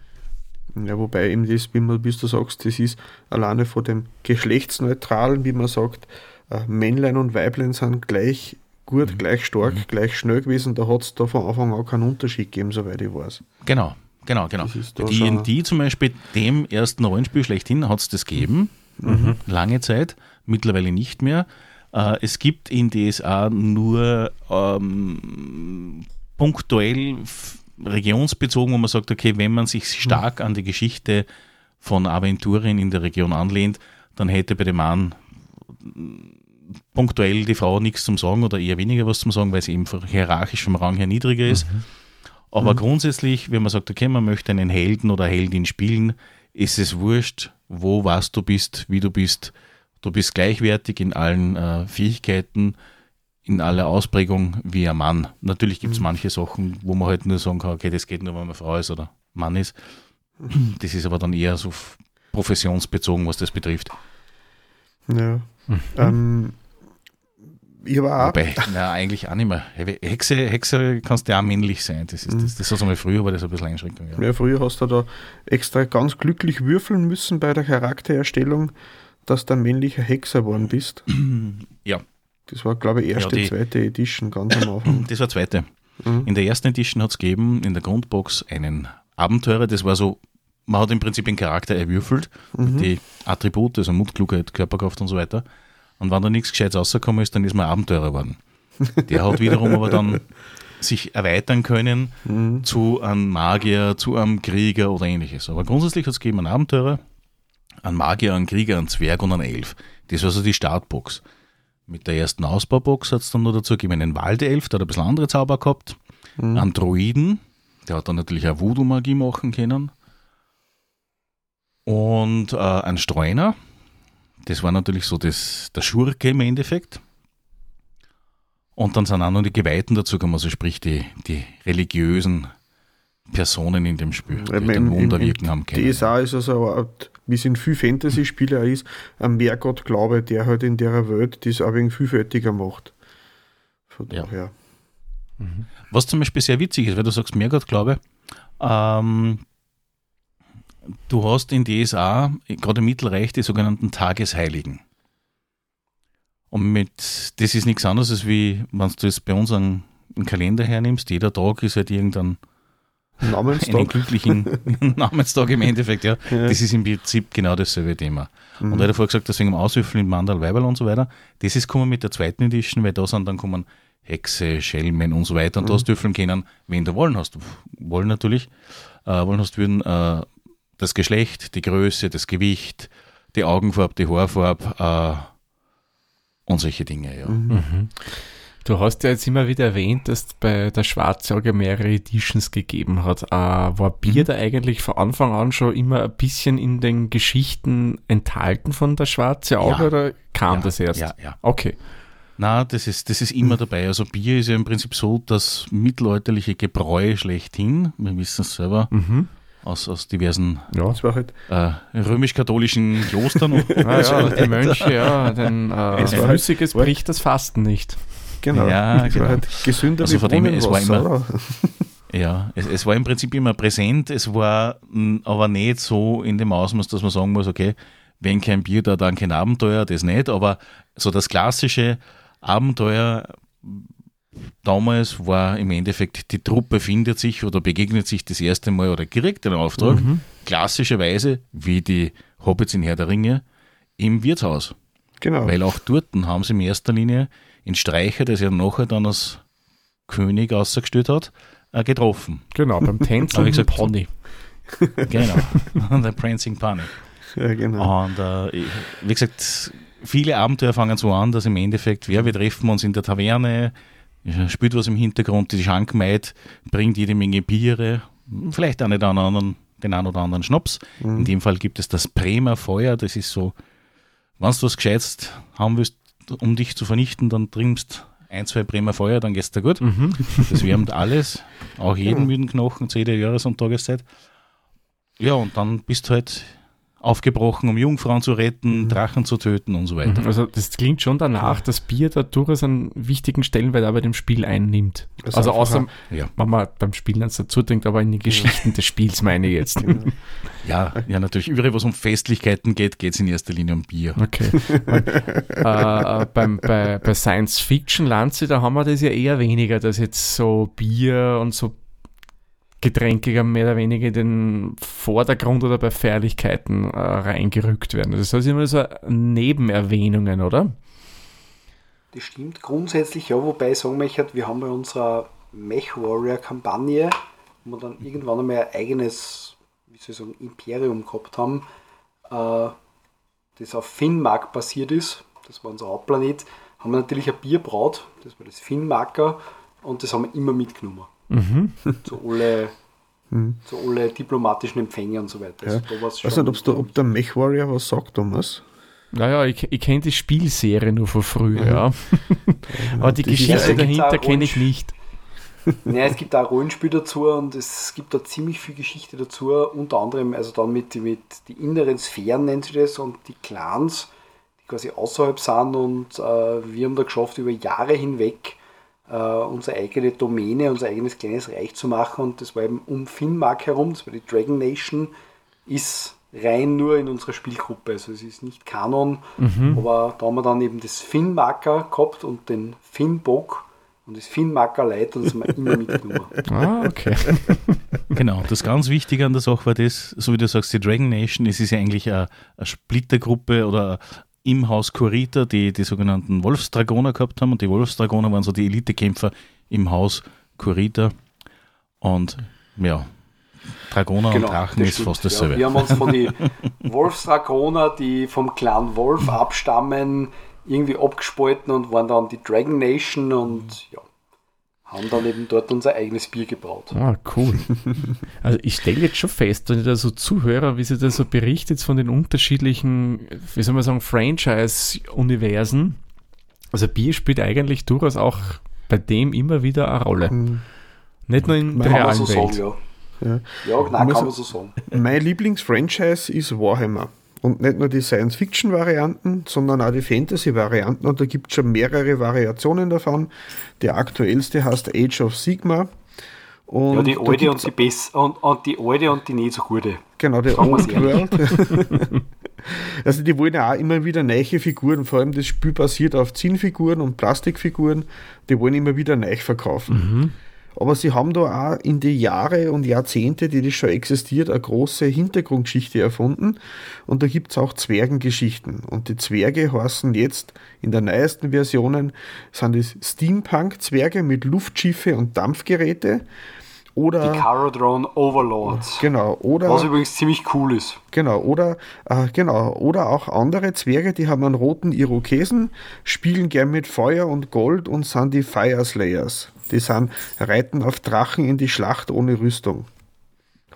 Ja, wobei eben das, wie, man, wie du sagst, das ist alleine von dem Geschlechtsneutralen, wie man sagt, äh, Männlein und Weiblein sind gleich gut, mhm. gleich stark, mhm. gleich schnell gewesen. Da hat es da von Anfang an keinen Unterschied gegeben, soweit ich weiß. Genau, genau, genau. Die D&D zum Beispiel, dem ersten Rollenspiel schlechthin, hat es das gegeben, mhm. lange Zeit, mittlerweile nicht mehr. Äh, es gibt in DSA nur ähm, punktuell regionsbezogen, wo man sagt, okay, wenn man sich stark an die Geschichte von Aventurien in der Region anlehnt, dann hätte bei dem Mann punktuell die Frau nichts zum Sagen oder eher weniger was zum Sagen, weil sie eben hierarchisch vom Rang her niedriger ist. Mhm. Aber mhm. grundsätzlich, wenn man sagt, okay, man möchte einen Helden oder Heldin spielen, ist es wurscht, wo, was du bist, wie du bist. Du bist gleichwertig in allen äh, Fähigkeiten in aller Ausprägung wie ein Mann. Natürlich gibt es mhm. manche Sachen, wo man halt nur sagen kann, okay, das geht nur, wenn man Frau ist oder Mann ist. Das ist aber dann eher so professionsbezogen, was das betrifft. Ja. Mhm. Ähm, ich war auch. Wobei, na, eigentlich auch nicht mehr. Hexe, Hexe kannst du ja auch männlich sein. Das ist, das, das ist also früher, war das ein bisschen Einschränkung. Ja. ja, früher hast du da extra ganz glücklich würfeln müssen bei der Charaktererstellung, dass du ein männlicher Hexer geworden bist. Ja, das war, glaube ich, erste, ja, die, zweite Edition ganz am Anfang. Das war zweite. Mhm. In der ersten Edition hat es gegeben, in der Grundbox einen Abenteurer, das war so, man hat im Prinzip den Charakter erwürfelt, mhm. die Attribute, also Mut, Klugheit, Körperkraft und so weiter. Und wenn da nichts Gescheites rausgekommen ist, dann ist man Abenteurer geworden. Der hat wiederum aber dann sich erweitern können mhm. zu einem Magier, zu einem Krieger oder ähnliches. Aber grundsätzlich hat es gegeben einen Abenteurer, einen Magier, einen Krieger, einen Zwerg und einen Elf. Das war so die Startbox. Mit der ersten Ausbaubox hat es dann noch dazu gegeben einen Waldelf, der hat ein bisschen andere Zauber gehabt. Mhm. Einen Druiden, der hat dann natürlich auch Voodoo-Magie machen können. Und äh, ein Streuner, Das war natürlich so das, der Schurke im Endeffekt. Und dann sind auch noch die Geweihten dazu gekommen, also sprich die, die religiösen Personen in dem Spiel, die dann im- Wunder wirken haben können. DSA ist also eine Art, wie es in viel Fantasy-Spielen auch ist, ein Mehrgott-Glaube, der halt in der Welt das auch wegen vielfältiger macht. Von Ja. daher. Was zum Beispiel sehr witzig ist, weil du sagst Mehrgott-Glaube, ähm, du hast in DSA, gerade im Mittelreich, die sogenannten Tagesheiligen. Und mit, das ist nichts anderes, als wie, wenn du jetzt bei uns einen, einen Kalender hernimmst, jeder Tag ist halt irgendein einen Namenstag. glücklichen Namenstag im Endeffekt, ja. Das ist im Prinzip genau dasselbe Thema. Und weil du vorher gesagt hast, wegen dem Auswürfeln in Mandal, Weiberl und so weiter, das ist kommen mit der zweiten Edition, weil da sind dann kommen Hexe, Schelmen und so weiter und da hast du würfeln können, wen du wollen hast. Wollen natürlich, äh, wollen hast würden äh, das Geschlecht, die Größe, das Gewicht, die Augenfarbe, die Haarfarbe äh, und solche Dinge, ja. Du hast ja jetzt immer wieder erwähnt, dass es bei der Schwarze Auge mehrere Editions gegeben hat. Äh, war Bier da eigentlich von Anfang an schon immer ein bisschen in den Geschichten enthalten von der Schwarze Auge Ja. oder kam Ja, das erst? ja, ja. Okay. Na, das ist, das ist immer dabei. Also Bier ist ja im Prinzip so das mittelalterliche Gebräu schlechthin. Wir wissen es selber Mhm. aus, aus diversen Ja. Halt, äh, römisch-katholischen Klostern. und Ah, ja, die Mönche, ja, denn äh, halt- Flüssiges war- bricht das Fasten nicht. Genau. Ja, genau. halt gesünder Also von dem es war immer- oder? Ja, es, es war im Prinzip immer präsent, es war mh, aber nicht so in dem Ausmaß, dass man sagen muss, okay, wenn kein Bier da, dann kein Abenteuer, das nicht, aber so das klassische Abenteuer damals war im Endeffekt, die Truppe findet sich oder begegnet sich das erste Mal oder kriegt einen Auftrag, klassischerweise, wie die Hobbits in Herr der Ringe, im Wirtshaus. Genau. Weil auch dort haben sie in erster Linie den Streicher, der sich ja nachher dann als König ausgestellt hat, äh, getroffen. Genau, beim Tänzeln Hab ich gesagt, Pony. Genau, der Prancing Pony. ja, genau. Und äh, wie gesagt, viele Abenteuer fangen so an, dass im Endeffekt, wer wir treffen uns in der Taverne, spielt was im Hintergrund, die Schankmaid bringt jede Menge Biere, vielleicht auch nicht einen anderen, den einen oder anderen Schnaps. In dem Fall gibt es das Bremer Feuer, das ist so, wenn du was Gescheites haben willst, um dich zu vernichten, dann trinkst ein, zwei Bremer Feuer, dann geht's dir gut. Das wärmt alles, auch jeden müden Knochen zu jeder Jahres- und Tageszeit. Ja, und dann bist du halt aufgebrochen, um Jungfrauen zu retten, Drachen zu töten und so weiter. Also das klingt schon danach, dass Bier da durchaus einen wichtigen Stellenwert aber dem Spiel einnimmt. Das also außer, Ja. wenn man beim Spielen jetzt dazu denkt, aber in die Geschichten des Spiels meine ich jetzt. Ja, ja, natürlich. Überall, wo es um Festlichkeiten geht, geht es in erster Linie um Bier. Okay. äh, äh, beim, bei, bei Science Fiction Lanze, da haben wir das ja eher weniger, dass jetzt so Bier und so Getränke mehr oder weniger in den Vordergrund oder bei Feierlichkeiten äh, reingerückt werden. Das heißt immer so Nebenerwähnungen, oder? Das stimmt grundsätzlich, ja, wobei ich sagen möchte, wir haben bei unserer Mech Warrior Kampagne, wo wir dann irgendwann einmal ein eigenes, wie soll ich sagen, Imperium gehabt haben, äh, das auf Finnmark basiert ist, das war unser Hauptplanet, haben wir natürlich ein Bier braut, das war das Finnmarker und das haben wir immer mitgenommen. Zu alle, zu alle diplomatischen Empfänge und so weiter. Ja. Also da weiß nicht, da, ob der Mech Warrior was sagt, Thomas. Naja, ich, ich kenne die Spielserie nur von früher, ja. Aber die ist- Geschichte dahinter kenne ich nicht. Ja, es gibt auch ein Rollenspiel dazu und es gibt da ziemlich viel Geschichte dazu, unter anderem also dann mit, mit die inneren Sphären nennt sich das und die Clans, die quasi außerhalb sind und äh, wir haben da geschafft, über Jahre hinweg äh, unsere eigene Domäne, unser eigenes kleines Reich zu machen und das war eben um Finnmark herum, das war die Dragon Nation, ist rein nur in unserer Spielgruppe, also es ist nicht Kanon, aber da haben wir dann eben das Finnmarker gehabt und den Finnbock und das Finnmarker Leid und das haben wir immer mitgenommen. Ah, okay. Genau, das ganz Wichtige an der Sache war das, so wie du sagst, die Dragon Nation, es ist ja eigentlich eine, eine Splittergruppe oder im Haus Kurita, die die sogenannten Wolfsdragoner gehabt haben und die Wolfsdragoner waren so die Elitekämpfer im Haus Kurita und ja, Dragoner und Drachen Genau, ist stimmt. fast Ja, dasselbe. wir haben uns von den Wolfsdragoner, die vom Clan Wolf abstammen, irgendwie abgespalten und waren dann die Dragon Nation und ja, haben dann eben dort unser eigenes Bier gebraut. Ah, cool. Also ich stelle jetzt schon fest, wenn ich da so zuhöre, wie sie da so berichtet von den unterschiedlichen, wie soll man sagen, Franchise-Universen. Also Bier spielt eigentlich durchaus auch bei dem immer wieder eine Rolle. Mhm. Nicht nur in der realen so Welt. sagen, ja. Ja. Ja, nein, kann man so sagen. Mein Lieblingsfranchise ist Warhammer. Und nicht nur die Science-Fiction-Varianten, sondern auch die Fantasy-Varianten. Und da gibt es schon mehrere Variationen davon. Die aktuellste heißt Age of Sigma. Und Ja, die alte und die bess und, und die alte und die nicht so gute. Genau, die Old World. also die wollen auch immer wieder neue Figuren, vor allem das Spiel basiert auf Zinnfiguren und Plastikfiguren, die wollen immer wieder neu verkaufen. Aber sie haben da auch in die Jahre und Jahrzehnte, die das schon existiert, eine große Hintergrundgeschichte erfunden. Und da gibt es auch Zwergengeschichten. Und die Zwerge heißen jetzt in der neuesten Versionen, sind es Steampunk-Zwerge mit Luftschiffe und Dampfgeräte. Oder Die Caradron Overlords. genau, oder Was übrigens ziemlich cool ist. Genau, oder, äh, genau, oder auch andere Zwerge, die haben einen roten Irokesen, spielen gern mit Feuer und Gold und sind die Fire Slayers. Die sind, reiten auf Drachen in die Schlacht ohne Rüstung.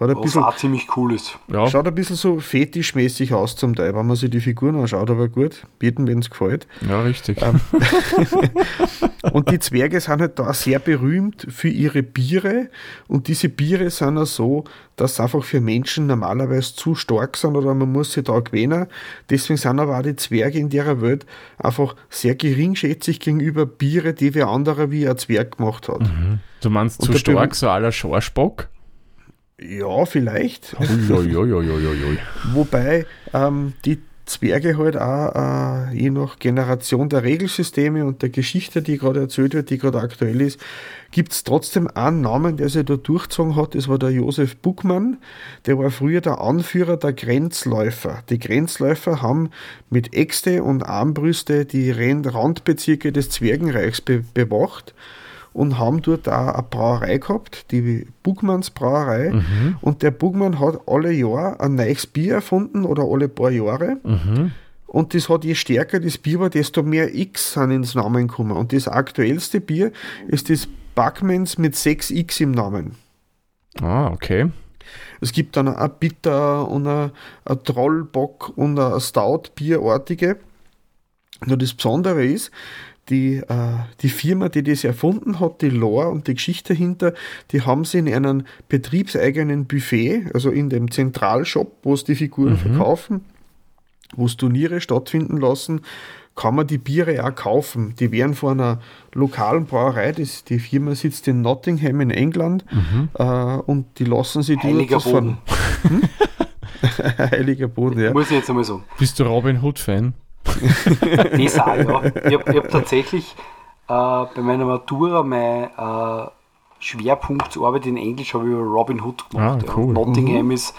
Hat ein Was bisschen, auch ziemlich cool ist. Ja, schaut ein bisschen so fetischmäßig aus zum Teil, wenn man sich die Figuren anschaut, aber gut, bieten, wenn es gefällt. ja, richtig. Ähm, Und die Zwerge sind halt da sehr berühmt für ihre Biere. Und diese Biere sind auch so, dass sie einfach für Menschen normalerweise zu stark sind oder man muss sie da gewöhnen. Deswegen sind aber auch die Zwerge in der Welt einfach sehr geringschätzig gegenüber Biere, die wer anderer wie ein Zwerg gemacht hat. du meinst und zu stark, so aller Schorschbock? Ja, vielleicht. Uiuiuiuiui. Wobei ähm, die Zwerge halt auch äh, je nach Generation der Regelsysteme und der Geschichte, die gerade erzählt wird, die gerade aktuell ist, gibt es trotzdem einen Namen, der sich da durchgezogen hat. Das war der Josef Buckmann. Der war früher der Anführer der Grenzläufer. Die Grenzläufer haben mit Äxte und Armbrüste die Randbezirke des Zwergenreichs be bewacht und haben dort auch eine Brauerei gehabt, die Bugmanns Brauerei. Und der Bugmann hat alle Jahr ein neues Bier erfunden oder alle paar Jahre. Und das hat je stärker das Bier war, desto mehr X sind ins Namen gekommen. Und das aktuellste Bier ist das Buckmans mit 6X im Namen. Ah, okay. Es gibt dann ein Bitter und ein, ein Trollbock und ein Stout-Bierartige. Nur das Besondere ist, die, äh, die Firma, die das erfunden hat, die Lore und die Geschichte dahinter, die haben sie in einem betriebseigenen Buffet, also in dem Zentralshop, wo es die Figuren verkaufen, wo es Turniere stattfinden lassen, kann man die Biere auch kaufen. Die werden von einer lokalen Brauerei, das, die Firma sitzt in Nottingham in England äh, und die lassen sie Heiliger das von- Boden. Heiliger Boden, ja. Muss ich jetzt einmal sagen. Bist du Robin Hood-Fan? Das auch, ja. Ich habe hab tatsächlich äh, bei meiner Matura mein äh, Schwerpunktarbeit in Englisch habe ich über Robin Hood gemacht. Ah, ja. cool. Und Nottingham ist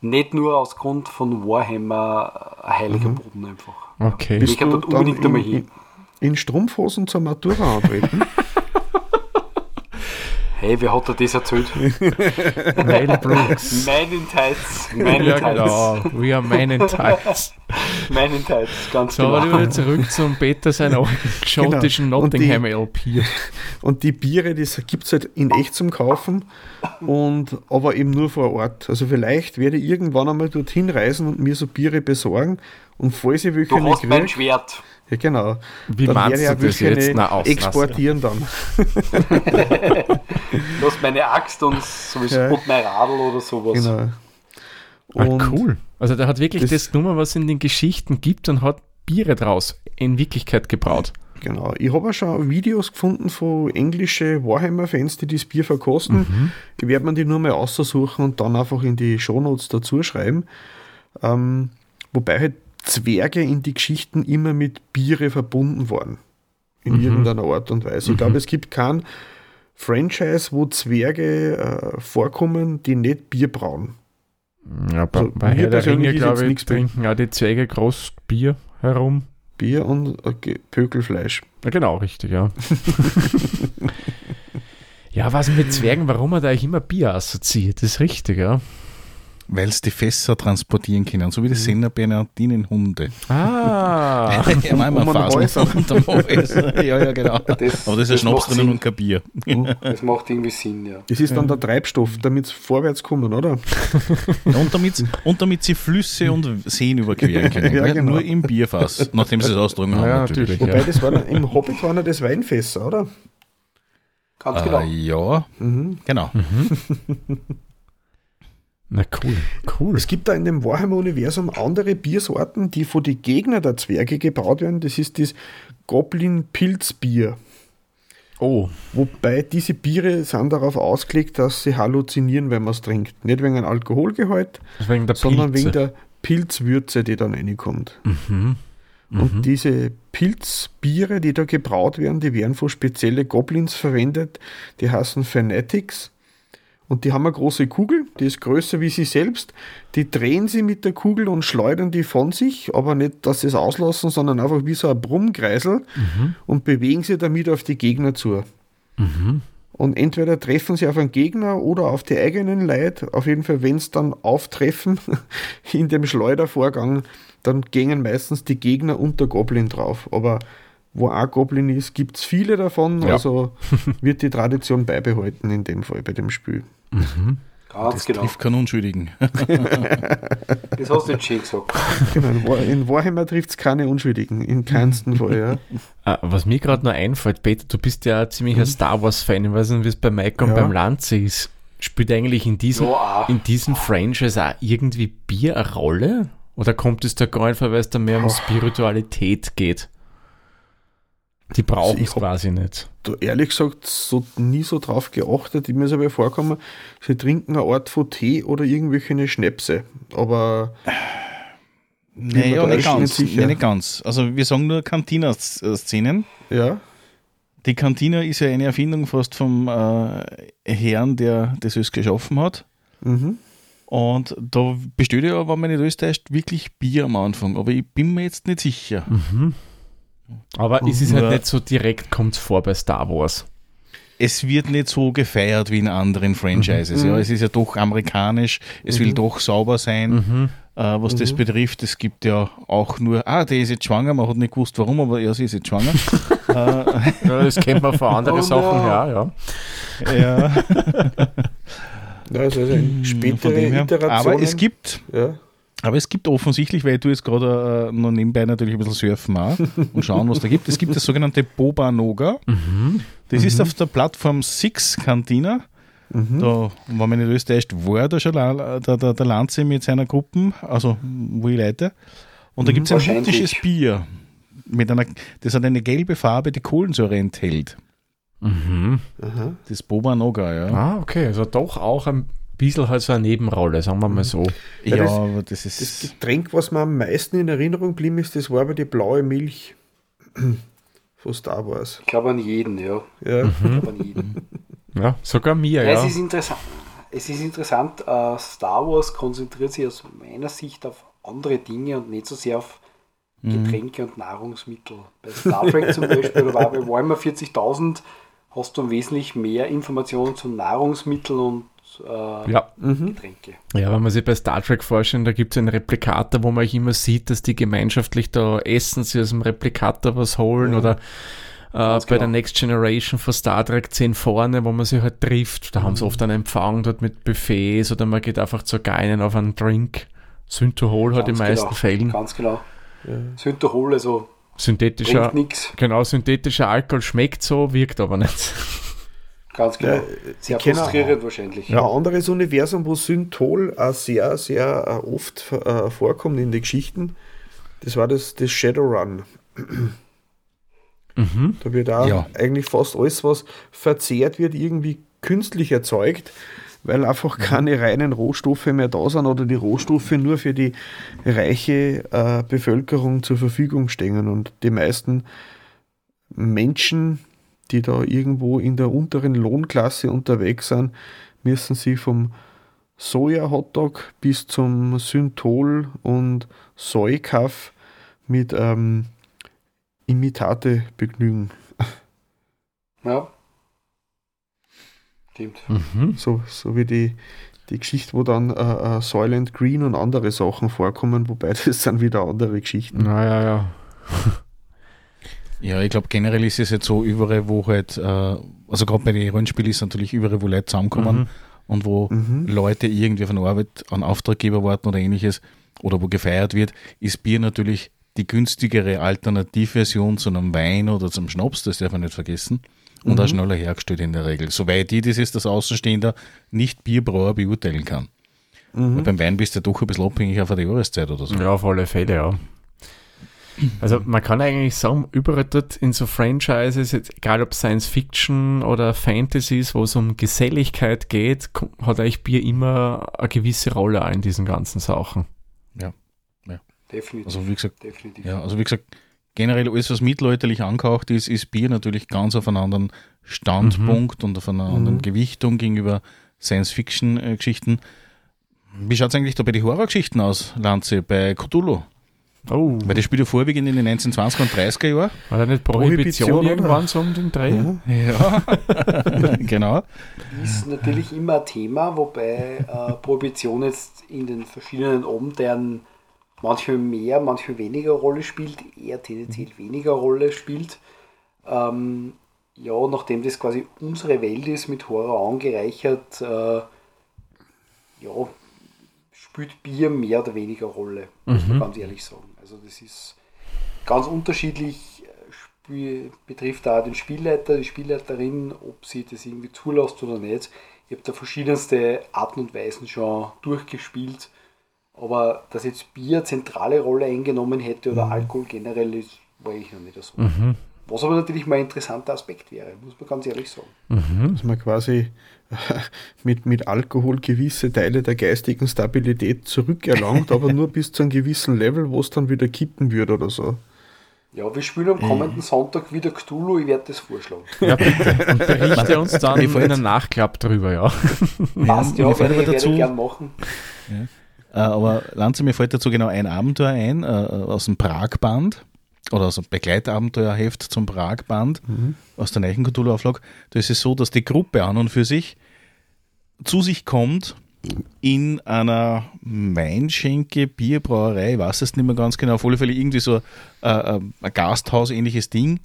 nicht nur aus Grund von Warhammer ein heiliger Boden einfach. Okay. Bist Ich du dort dann unbedingt einmal in, hin. in, in Strumpfhosen zur Matura antreten? Hey, wer hat dir das erzählt? Mel Brooks. Man in Tights. Man in ja, Tights. genau. We are men in tights. Man in Tights, ganz So, aber genau. wieder zurück zum Peter seiner alten schottischen Genau. Und die- Nottingham LP. Und die Biere, das gibt es halt in echt zum Kaufen, und, aber eben nur vor Ort. Also vielleicht werde ich irgendwann einmal dorthin reisen und mir so Biere besorgen. Und falls ich welche Du nicht hast mein krieg, Schwert. Ja genau, Wie dann meinst du das jetzt? Na, aus, exportieren dann. Du hast meine Axt und, sowieso, Ja. und mein Radl oder sowas. Genau. Ah, Und cool. Also der hat wirklich das, das- Nummer, was in den Geschichten gibt und hat Biere draus in Wirklichkeit gebraut. Genau. Ich habe auch schon Videos gefunden von englischen Warhammer-Fans, die das Bier verkosten. Ich werde mir die nur mal aussuchen und dann einfach in die Shownotes dazu schreiben. Ähm, wobei halt Zwerge in die Geschichten immer mit Biere verbunden waren. In irgendeiner Art und Weise. Ich glaube, es gibt kein Franchise, wo Zwerge äh, vorkommen, die nicht Bier brauen. Ja, bei, Also, bei Herr der Ringe, glaube ich, trinken auch die Zwerge groß Bier herum. Bier und Ge- Pökelfleisch. Ja, genau, richtig, ja. ja, was mit Zwergen, warum er da eigentlich immer Bier assoziiert, ist richtig, ja. Weil sie die Fässer transportieren können, so wie die Senner Bernardinenhunde. Ah, ja, manchmal um Hals. Ja, ja, genau. Das- Aber da ist das Schnaps drinnen und kein Bier. Das macht irgendwie Sinn, ja. Das ist dann der Treibstoff, damit sie vorwärts kommen, oder? Ja, und, damit, und damit sie Flüsse und Seen überqueren können. Ja, genau. Nur im Bierfass, nachdem sie es austrungen haben. Ja, natürlich. Wobei, das waren, im Hobbit waren ja das Weinfässer, oder? Ganz genau. Äh, ja, Mhm. genau. Na cool, cool. Es gibt da in dem Warhammer-Universum andere Biersorten, die von den Gegnern der Zwerge gebraut werden. Das ist das Goblin-Pilzbier. Oh, Wobei diese Biere sind darauf ausgelegt, dass sie halluzinieren, wenn man es trinkt. Nicht wegen einem Alkoholgehalt, wegen der sondern Pilze. wegen der Pilzwürze, die dann reinkommt. Mhm. Und diese Pilzbiere, die da gebraut werden, die werden von speziellen Goblins verwendet. Die heißen Fanatics. Und die haben eine große Kugel, die ist größer wie sie selbst. Die drehen sie mit der Kugel und schleudern die von sich, aber nicht, dass sie es auslassen, sondern einfach wie so ein Brummkreisel und bewegen sie damit auf die Gegner zu. Und entweder treffen sie auf einen Gegner oder auf die eigenen Leute. Auf jeden Fall, wenn es dann auftreffen in dem Schleudervorgang, dann gehen meistens die Gegner und der Goblin drauf. Aber wo ein Goblin ist, gibt es viele davon. Ja. Also wird die Tradition beibehalten in dem Fall bei dem Spiel. Ganz Das genau. trifft keinen Unschuldigen. Das hast du jetzt schön gesagt. Genau, in, War in Warhammer trifft es keine Unschuldigen, in keinsten Fall. Ja. Ah, was mir gerade noch einfällt, Peter, du bist ja ziemlich ein Star Wars-Fan. Ich weiß nicht, wie es bei Mike und Ja. beim Lanze ist. Spielt eigentlich in diesem, Ja, auch. in diesem Franchise auch irgendwie Bier eine Rolle? Oder kommt es da gar nicht vor, weil es da mehr um Spiritualität geht? Die brauchen ich es hab- quasi nicht. Da ehrlich gesagt so, nie so drauf geachtet. Ich mir ist aber vorkommen, sie trinken eine Art von Tee oder irgendwelche Schnäpse. Aber Naja, da nicht ganz. nicht. Nee, nicht ganz. Also wir sagen nur Cantina-Szenen. ja, Die Cantina ist ja eine Erfindung fast vom äh, Herrn, der das alles geschaffen hat. mhm. Und da besteht ja, wenn man nicht alles täuscht, wirklich Bier am Anfang. Aber ich bin mir jetzt nicht sicher. Aber es ist halt nicht so direkt, kommt es vor bei Star Wars. Es wird nicht so gefeiert wie in anderen Franchises. Ja, es ist ja doch amerikanisch, es will doch sauber sein, äh, was das betrifft. Es gibt ja auch nur, ah, der ist jetzt schwanger, man hat nicht gewusst warum, aber ja, sie ist jetzt schwanger. Ja, das kennt man von anderen Oh Sachen, no. ja, ja. ja, ja also, also von spätere dem her. Iterationen. Aber es gibt ja, Aber es gibt offensichtlich, weil du jetzt gerade äh, noch nebenbei natürlich ein bisschen surfen auch und schauen, was da gibt. Es gibt das sogenannte Boba Noga. Das ist auf der Plattform Six Cantina. Da, wenn man in Österreich war, da schon der, der, der Lanze mit seiner Gruppe, also wo ich leite. Und da gibt es ein hübsches Bier. Mit einer, das hat eine gelbe Farbe, die Kohlensäure enthält. Mhm. Das Boba Noga, ja. Ah, okay, also doch auch ein bisschen halt so eine Nebenrolle, sagen wir mal so. Ja, das- aber das ist. das Getränk, was mir am meisten in Erinnerung geblieben ist, das war aber die blaue Milch von Star Wars. Ich glaube an jeden, ja. Ja, Ich glaube an jeden. Ja, sogar mir, Ja, ja. Es ist interessant. Es ist interessant, Star Wars konzentriert sich aus meiner Sicht auf andere Dinge und nicht so sehr auf Getränke und Nahrungsmittel. Bei Star Trek zum Beispiel oder bei Warhammer 40.000 hast du wesentlich mehr Informationen zu Nahrungsmitteln und äh, Ja. Getränke. Ja, wenn man sich bei Star Trek vorstellt, da gibt es einen Replikator, wo man immer sieht, dass die gemeinschaftlich da essen, sie aus dem Replikator was holen oder äh, bei genau. der Next Generation von Star Trek 10 vorne, wo man sich halt trifft, da haben sie oft einen Empfang dort mit Buffets oder man geht einfach zur Geinen auf einen Drink. Synthol hat in den meisten genau, Fällen. Ganz genau. Synthehol, also Synthetischer, genau, synthetischer Alkohol schmeckt so, wirkt aber nicht. Ganz genau. Ja, Sehr kenn frustrierend wahrscheinlich. Ein anderes Universum, wo Synthol auch sehr, sehr äh, oft äh, vorkommt in den Geschichten, das war das, das Shadowrun. Mhm. Da wird auch Ja. eigentlich fast alles, was verzehrt wird, irgendwie künstlich erzeugt, weil einfach keine reinen Rohstoffe mehr da sind oder die Rohstoffe nur für die reiche äh, Bevölkerung zur Verfügung stehen. Und die meisten Menschen, die da irgendwo in der unteren Lohnklasse unterwegs sind, müssen sich vom Soja-Hotdog bis zum Synthol und Soikaff mit ähm, Imitate begnügen. Ja. Stimmt. Mhm. So, so wie die die Geschichte, wo dann äh, äh, Soylent Green und andere Sachen vorkommen, wobei das sind wieder andere Geschichten. Naja, ja. Ja, ich glaube generell ist es jetzt so überall, wo halt, äh, also gerade bei den Rollenspielen ist es natürlich überall, wo Leute zusammenkommen Mhm. und wo Leute irgendwie von Arbeit an Auftraggeber warten oder ähnliches oder wo gefeiert wird, ist Bier natürlich die günstigere Alternativversion zu einem Wein oder zum Schnaps, das darf man nicht vergessen. Und auch schneller hergestellt in der Regel. Soweit ich das ist, dass Außenstehender nicht Bierbrauer beurteilen kann. Weil beim Wein bist du doch ein bisschen abhängig auf der Jahreszeit oder so. Ja, auf alle Fälle, ja. Also man kann eigentlich sagen, überall dort in so Franchises, jetzt, egal ob Science Fiction oder Fantasy ist, wo es um Geselligkeit geht, hat eigentlich Bier immer eine gewisse Rolle in diesen ganzen Sachen. Definitiv. Also wie gesagt, Definitiv. Ja, also wie gesagt, generell alles, was mittelalterlich angehaucht ist, ist Bier natürlich ganz auf einen anderen Standpunkt und auf einer anderen Gewichtung gegenüber Science-Fiction-Geschichten. Wie schaut es eigentlich da bei den Horrorgeschichten aus, Lanze, bei Cthulhu? Oh, Weil das spielt ja vorwiegend in den 1920er und 30er Jahren. war da nicht Prohibition, Prohibition, irgendwann so um den Dreh? Ja. Ja, genau. Ist natürlich immer ein Thema, wobei äh, Prohibition jetzt in den verschiedenen Abenteuern manchmal mehr, manchmal weniger Rolle spielt, eher tendenziell weniger Rolle spielt. Ähm, ja, nachdem das quasi unsere Welt ist, mit Horror angereichert, äh, ja, spielt Bier mehr oder weniger Rolle, muss man ganz ehrlich sagen. Also das ist ganz unterschiedlich, betrifft auch den Spielleiter, die Spielleiterin, ob sie das irgendwie zulässt oder nicht. Ich habe da verschiedenste Arten und Weisen schon durchgespielt, aber dass jetzt Bier eine zentrale Rolle eingenommen hätte oder Alkohol generell, ist, war ich noch nicht so. Was aber natürlich mal ein interessanter Aspekt wäre, muss man ganz ehrlich sagen. Dass man quasi mit, mit Alkohol gewisse Teile der geistigen Stabilität zurückerlangt, aber nur bis zu einem gewissen Level, wo es dann wieder kippen wird oder so. Ja, wir spielen am kommenden Sonntag wieder Cthulhu, ich werde das vorschlagen. Ja, bitte. Und berichte uns dann in einem Nachklapp drüber, ja. Passt ja, fällt werde aber ich, werde dazu- ich gern machen. Äh, aber Lanze, mir fällt dazu genau ein Abenteuer ein, äh, aus dem Pragband oder aus einem Begleitabenteuerheft zum Pragband aus der neuen Cthulhu-Auflage. Da ist es so, dass die Gruppe an und für sich zu sich kommt in einer Weinschenke, Bierbrauerei, ich weiß es nicht mehr ganz genau, auf alle Fälle irgendwie so äh, äh, ein Gasthaus-ähnliches Ding.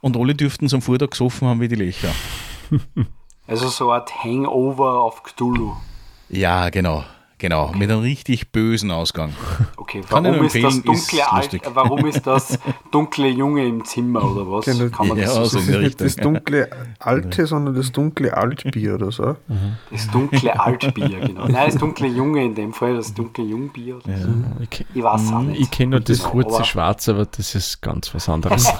Und alle dürften so am Vortag gesoffen haben wie die Löcher. Also so eine Art Hangover auf Cthulhu. Ja, genau. Genau, mit einem richtig bösen Ausgang. Okay, Kann warum ist das empfehlen, ist dunkle Alt, warum ist das dunkle Junge im Zimmer oder was? Genau, Kann man das ja, so so Das in ist der nicht das dunkle Alte, sondern das dunkle Altbier oder so. Das dunkle Altbier, genau. Nein, das dunkle Junge in dem Fall, das dunkle Jungbier. Oder so. Ich, ke- Ich weiß auch nicht. ich kenne nur das Genau, kurze aber- Schwarze, aber das ist ganz was anderes.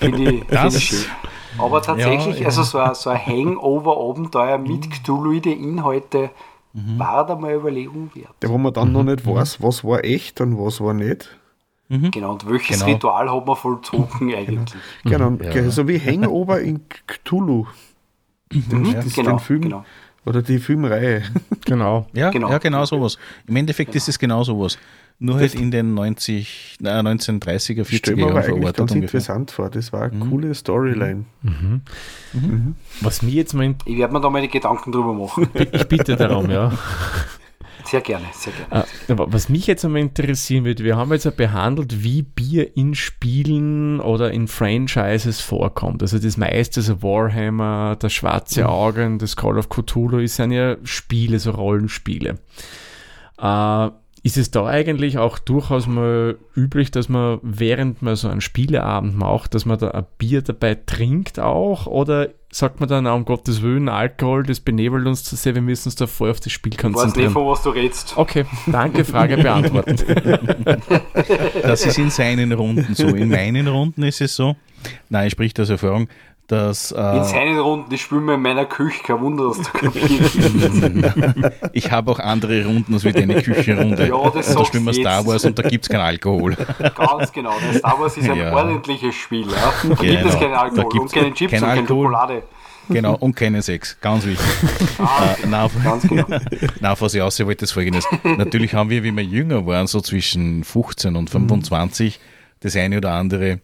Finde ich, Das- find ich schön. Aber tatsächlich, Ja, ja. also so ein, so ein Hangover-Abenteuer mit Cthulhuide Inhalte war da mal eine Überlegung wert. Der, wo man dann noch nicht weiß, was war echt und was war nicht. Genau, und welches Genau. Ritual hat man vollzogen eigentlich? Genau, Ja. so wie Hangover in Cthulhu. Mhm, Das ist genau, den Film genau. oder die Filmreihe. genau. Ja, Genau. genau, ja, genau sowas. Im Endeffekt ist es genau sowas. Nur halt in den 90, na, 1930er, 40er Stell mir aber Jahren eigentlich verortet ganz ungefähr. interessant vor. Das war eine coole Storyline. Was mir jetzt mal, in- Ich werde mir da mal die Gedanken drüber machen. ich bitte darum, ja. Sehr gerne, sehr gerne. Aber was mich jetzt einmal interessieren würde, wir haben jetzt ja behandelt, wie Bier in Spielen oder in Franchises vorkommt. Also das meiste, so Warhammer, das Schwarze Augen, das Call of Cthulhu, ist sind ja Spiele, so Rollenspiele. Äh, ist es da eigentlich auch durchaus mal üblich, dass man während man so einen Spieleabend macht, dass man da ein Bier dabei trinkt auch? Oder sagt man dann, um Gottes Willen, Alkohol, das benebelt uns zu sehr, wir müssen uns da voll auf das Spiel Ich weiß nicht, konzentrieren? von was du redest. Okay, danke, Frage beantwortet. Das ist in seinen Runden so. In meinen Runden ist es so, nein, ich spricht aus Erfahrung, dass In äh, seinen Runden, die spielen wir in meiner Küche, kein Wunder, dass du kapiert ich habe auch andere Runden als wie deine Küchenrunde. Ja, das und da sagst spielen wir Star. Wars und da gibt es keinen Alkohol. Ganz genau. Der Star Wars ist ein Ja. ordentliches Spiel. Ja. Da gibt es Genau. keinen Da Alkohol gibt's und keine Chips kein und keine. Schokolade. Genau, und keinen Sex. Ganz wichtig. Ah, Äh, nein, ganz genau. Nein, was ich aussehen wollte, ist folgendes. Natürlich haben wir, wie wir jünger waren, so zwischen 15 und 25, das eine oder andere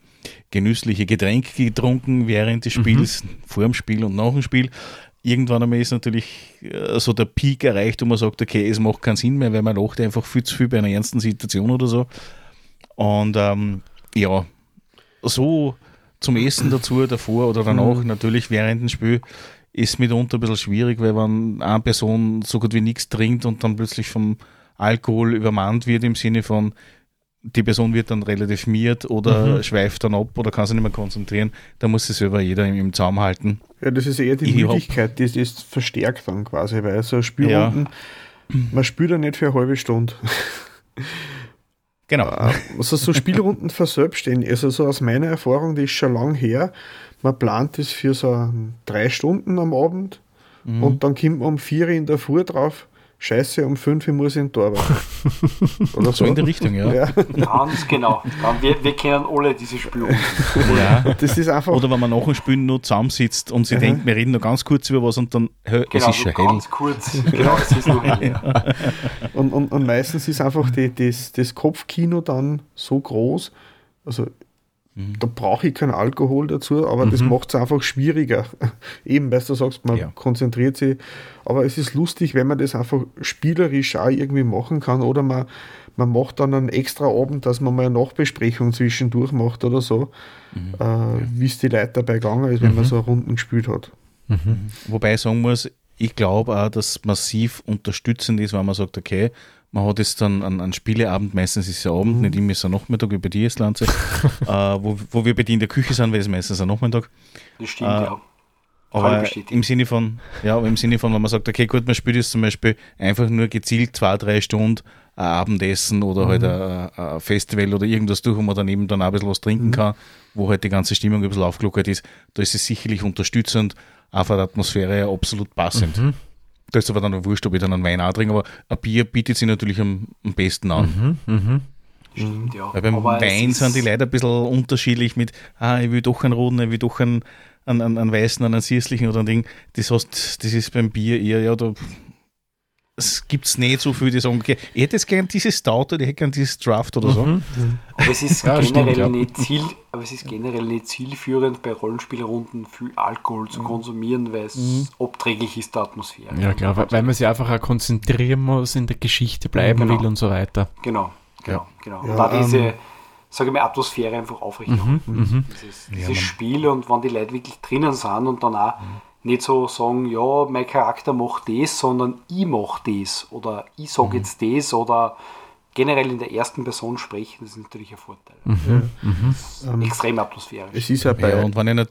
genüssliche Getränk getrunken während des Spiels, vor dem Spiel und nach dem Spiel. irgendwann einmal ist natürlich äh, so der Peak erreicht, wo man sagt, okay, es macht keinen Sinn mehr, weil man lacht einfach viel zu viel bei einer ernsten Situation oder so. Und ähm, ja, so zum Essen dazu, davor oder danach, mhm. natürlich während dem Spiel, ist mitunter ein bisschen schwierig, weil wenn eine Person so gut wie nichts trinkt und dann plötzlich vom Alkohol übermannt wird im Sinne von, die Person wird dann relativ miert oder mhm. schweift dann ab oder kann sich nicht mehr konzentrieren, da muss sich selber jeder im, im Zaum halten. Ja, das ist eher die ich Müdigkeit, die ist verstärkt dann quasi, weil so Spielrunden, ja. man spielt ja nicht für eine halbe Stunde. Genau. Also so Spielrunden verselbstständigen, also so aus meiner Erfahrung, die ist schon lang her, man plant das für so drei Stunden am Abend mhm. und dann kommt man um vier in der Früh drauf, Scheiße, um fünf Uhr muss ich in Torwart. Oder so. so in die Richtung, ja. ja. Ganz genau. Wir, wir kennen alle diese Spiele. Ja. Das ist einfach Oder wenn man nach dem Spielen nur zusammensitzt und sie mhm. denkt, wir reden noch ganz kurz über was und dann, hör, genau, es ist schon hell. Ganz kurz, genau, es ist nur hell. Ja. Und, und, und meistens ist einfach die, das, das Kopfkino dann so groß, also Mhm. Da brauche ich keinen Alkohol dazu, aber mhm. das macht es einfach schwieriger. Eben, weil du sagst, man ja. konzentriert sich. Aber es ist lustig, wenn man das einfach spielerisch auch irgendwie machen kann oder man, man macht dann einen extra Abend, dass man mal eine Nachbesprechung zwischendurch macht oder so, mhm. äh, ja. wie es die Leute dabei gegangen ist, wenn man mhm. so Runden gespielt hat. Mhm. Wobei ich sagen muss, ich glaube auch, dass massiv unterstützend ist, wenn man sagt, okay, man hat jetzt dann einen, einen Spieleabend, meistens ist es ja Abend, mhm. nicht immer ist es ein Nachmittag wie bei dir ist Lanze, äh, wo, wo wir bei dir in der Küche sind, weil es meistens ein Nachmittag. Das stimmt, äh, ja. Aber im Sinne von, ja, im Sinne von, wenn man sagt, okay, gut, man spielt jetzt zum Beispiel einfach nur gezielt zwei, drei Stunden ein Abendessen oder halt mhm. halt ein, ein, Festival oder irgendwas durch, wo man daneben dann auch ein bisschen was trinken mhm. kann, wo halt die ganze Stimmung ein bisschen aufgelockert ist, da ist es sicherlich unterstützend, einfach der Atmosphäre ja absolut passend. Mhm. Da ist aber dann auch wurscht, ob ich dann einen Wein auch trinke, aber ein Bier bietet sich natürlich am, am besten an. Mhm, mh. Stimmt, ja. Weil beim aber Wein sind die Leute ein bisschen unterschiedlich mit, ah, ich will doch einen roten, ich will doch einen, einen, einen, einen weißen, einen süßlichen oder ein Ding. Das, heißt, das ist beim Bier eher, ja, da es gibt es nicht so viele, die sagen, okay, ich hätte jetzt gern dieses Stout oder ich hätte gern dieses Draft oder so. Mhm. Aber es ist ja, generell stimmt, nicht Ziel, aber es ist generell nicht zielführend, bei Rollenspielrunden viel Alkohol zu mhm. konsumieren, weil es mhm. abträglich ist der Atmosphäre. Ja klar, weil, weil man sich einfach auch konzentrieren muss, in der Geschichte bleiben genau. will und so weiter. Genau, genau, ja. genau. Ja, da diese, ähm, sage ich mal, Atmosphäre einfach aufrechterhalten. Mhm, mhm. Dieses, dieses ja, Spiel und wenn die Leute wirklich drinnen sind und dann auch mhm nicht so sagen, ja, mein Charakter macht das, sondern ich mache das oder ich sage mhm. jetzt das oder generell in der ersten Person sprechen, das ist natürlich ein Vorteil. Mhm. Mhm. Extrem atmosphärisch. Es ist ja bei. Ja, und wenn ich nicht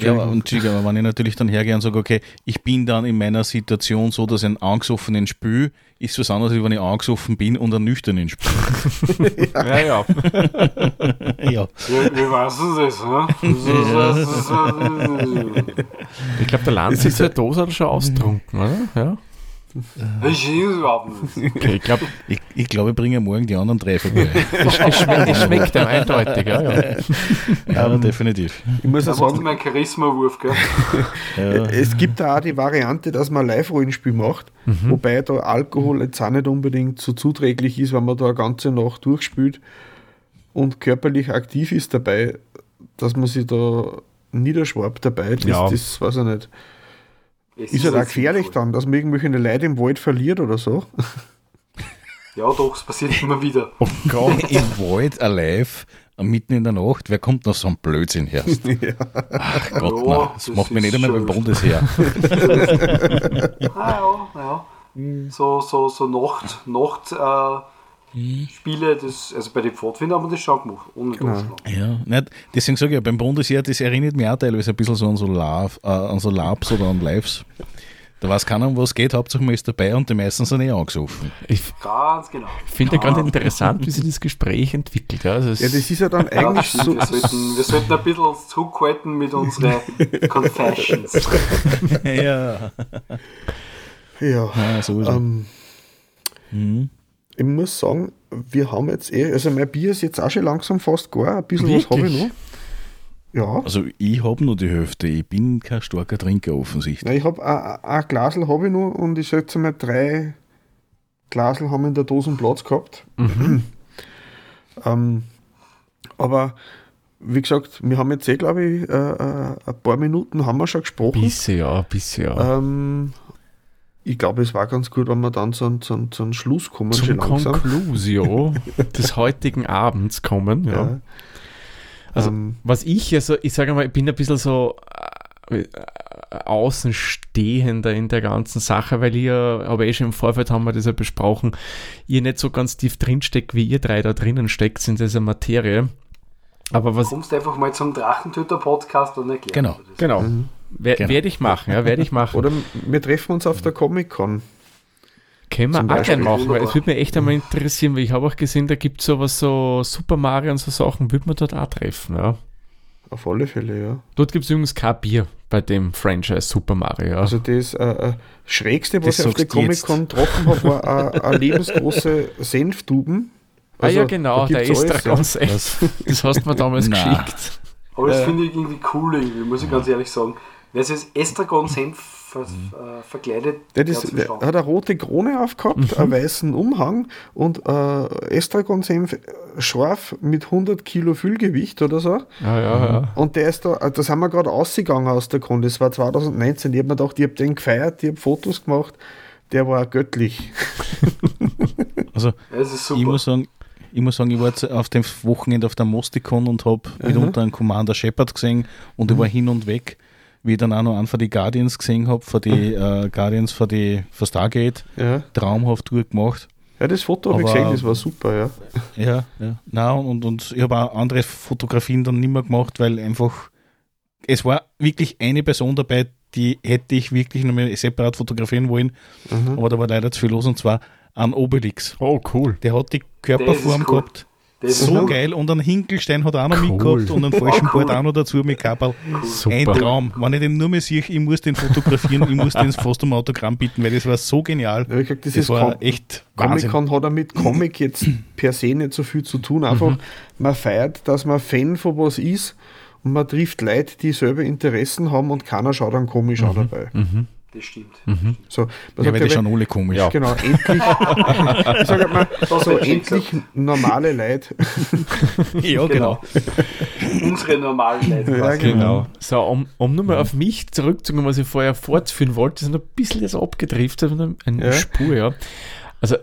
ja, und wenn ich natürlich dann hergehe und sage, okay, ich bin dann in meiner Situation so, dass ich einen angesoffenen spüle, ist was anderes, als wenn ich angesoffen bin und einen nüchternen spüle. ja, ja. ja. weißt du das? He? ich glaube, der Lanz ist ja Dose schon austrunken, oder? Ja. Ich überhaupt nicht. Okay, ich glaube, ich, ich, glaub, ich bringe morgen die anderen drei vorbei. Es schmeckt, schmeckt einem eindeutig, ja. Ja, ja um, definitiv. Ich muss da sagen, mein Charisma-Wurf, gell? ja. Es gibt da auch die Variante, dass man Live-Rollenspiel macht, mhm. wobei da Alkohol jetzt auch nicht unbedingt so zuträglich ist, wenn man da eine ganze Nacht durchspielt und körperlich aktiv ist dabei, dass man sich da niederschwabt dabei. Das, ja. das weiß ich nicht. Es ist ja da gefährlich sinnvoll. dann, dass man irgendwelche Leute im Wald verliert oder so? Ja, doch, es passiert immer wieder. Oh Gott, im Wald alive, mitten in der Nacht, wer kommt noch so ein Blödsinn her? Ja. Ach Gott, ja, na, das, das macht mir nicht einmal beim Bundesheer. ah, ja, ja. So, so, so Nacht, Nacht äh, Mhm. Spiele, das, also bei den Pfadfindern haben wir das schon gemacht, ohne genau. Ja, nicht, deswegen sage ich ja, beim Bundesheer, das erinnert mich auch teilweise ein bisschen so an so, Lab, äh, an so Labs oder an Lives. Da weiß keiner, um was geht, Hauptsache man ist dabei und die meisten sind eh angesoffen. Ich Ganz genau. finde ja gerade interessant, wie sich das Gespräch entwickelt. Ja, also ja das ist ja dann eigentlich so. Wir sollten, wir sollten ein bisschen uns zurückhalten mit unseren Confessions. ja. Ja, ja so ist mhm ich muss sagen, wir haben jetzt eh, also mein Bier ist jetzt auch schon langsam fast gar, ein bisschen Wirklich? was habe ich noch. Ja. Also ich habe nur die Hälfte, ich bin kein starker Trinker offensichtlich. Nein, ich habe ein, Glasel habe ich noch und ich schätze mal drei Glasel haben in der Dose Platz gehabt. Mhm. ähm, aber wie gesagt, wir haben jetzt eh, glaube ich, äh, äh, ein paar Minuten haben wir schon gesprochen. Bisschen, ja, bisschen, ja. Ähm, ich glaube, es war ganz gut, wenn wir dann zu, zu, zu einem Schluss kommen, Zum. Konklusio des heutigen Abends kommen, ja. Ja. Also, Ähm, was ich, also ich sage mal, ich bin ein bisschen so äh, äh, Außenstehender in der ganzen Sache, weil ihr, aber eh schon im Vorfeld haben wir das ja besprochen, ihr nicht so ganz tief drinsteckt, wie ihr drei da drinnen steckt in dieser Materie. Aber was, Kommst einfach mal zum Drachentöter-Podcast und erklärst Genau. du das. genau, wer- Genau. werde ich machen, ja, werde ich machen. oder wir treffen uns auf der Comic-Con. Können wir auch gerne machen, weil es würde mich echt einmal interessieren, weil ich habe auch gesehen, da gibt es sowas, so Super Mario und so Sachen, würde man dort auch treffen, ja. Auf alle Fälle, ja. Dort gibt es übrigens kein Bier bei dem Franchise Super Mario. Ja. Also das äh, äh, Schrägste, was Das ich auf der. Comic-Con getroffen habe, war eine- lebensgroße Senftuben. ah ja, Also, genau, da der alles, Estragon ja. Senf. Das hast du mir damals geschickt. Aber das Äh. finde ich irgendwie cool, irgendwie, muss ich ganz ehrlich sagen. Sich als Estragon-Senf ver äh, verkleidet, Der, ist, der hat eine rote Krone aufgehabt, einen weißen Umhang und äh, Estragon-Senf scharf mit 100 Kilo Füllgewicht oder so. Ja, ja, ja. Und der ist da, äh, da sind wir gerade ausgegangen aus der Con, das war 2019. Ich habe mir gedacht, ich habe den gefeiert, ich habe Fotos gemacht, der war göttlich. Also das ist ich muss sagen, ich muss sagen, ich war jetzt auf dem Wochenende auf der Mosticon und habe mitunter einen Commander Shepard gesehen und ich war hin und weg, wie ich dann auch noch einen von die Guardians gesehen habe, von die äh, Guardians von die von Stargate, Ja, traumhaft durchgemacht. ja das Foto habe ich gesehen, das war super, ja. Ja, ja. Nein, und, und ich habe auch andere Fotografien dann nicht mehr gemacht, weil einfach es war wirklich eine Person dabei, die hätte ich wirklich noch mal separat fotografieren wollen, Mhm. aber da war leider zu viel los und zwar an Obelix. Oh, cool. Der hat die Körperform cool. gehabt. Das So geil und einen Hinkelstein hat er auch noch Cool. mitgehabt und einen falschen Oh, cool. Board auch noch dazu mit Kabel. Ein Super. Traum. Wenn ich den nur mehr sehe, ich muss den fotografieren, ich muss den fast um Autogramm bitten, weil das war so genial. ja ich glaub, das, Das ist war Com echt Wahnsinn. Comic-Con hat er mit Comic jetzt per se nicht so viel zu tun. Einfach, man feiert, dass man Fan von was ist und man trifft Leute, die selber Interessen haben und keiner schaut dann komisch an dabei. Das stimmt. So, man Ja, weil die ja, schauen alle komisch. Ja. Genau, endlich, ich sage mal, so endlich normale Leute. ja, genau. Unsere normalen Leute. Ja, genau. Genau. So, um, um nur mal auf mich zurückzukommen, was ich vorher fortführen wollte, ist noch ein bisschen das abgedriftet, eine, eine Ja. Spur, ja. Also,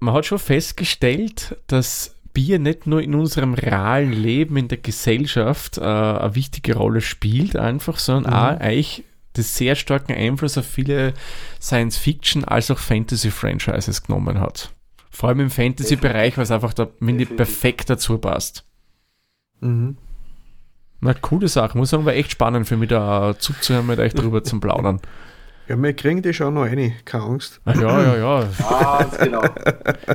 man hat schon festgestellt, dass Bier nicht nur in unserem realen Leben, in der Gesellschaft äh, eine wichtige Rolle spielt, einfach, sondern auch eigentlich das sehr starken Einfluss auf viele Science-Fiction- als auch Fantasy-Franchises genommen hat. Vor allem im Fantasy-Bereich, was einfach da, finde ich, perfekt dazu passt. Mhm. Na, coole Sache. Muss sagen, war echt spannend für mich da zuzuhören, mit euch drüber zum Plaudern. Ja, wir kriegen die schon noch eine, keine Angst. Ah, Ja, ja, ja. Ganz genau.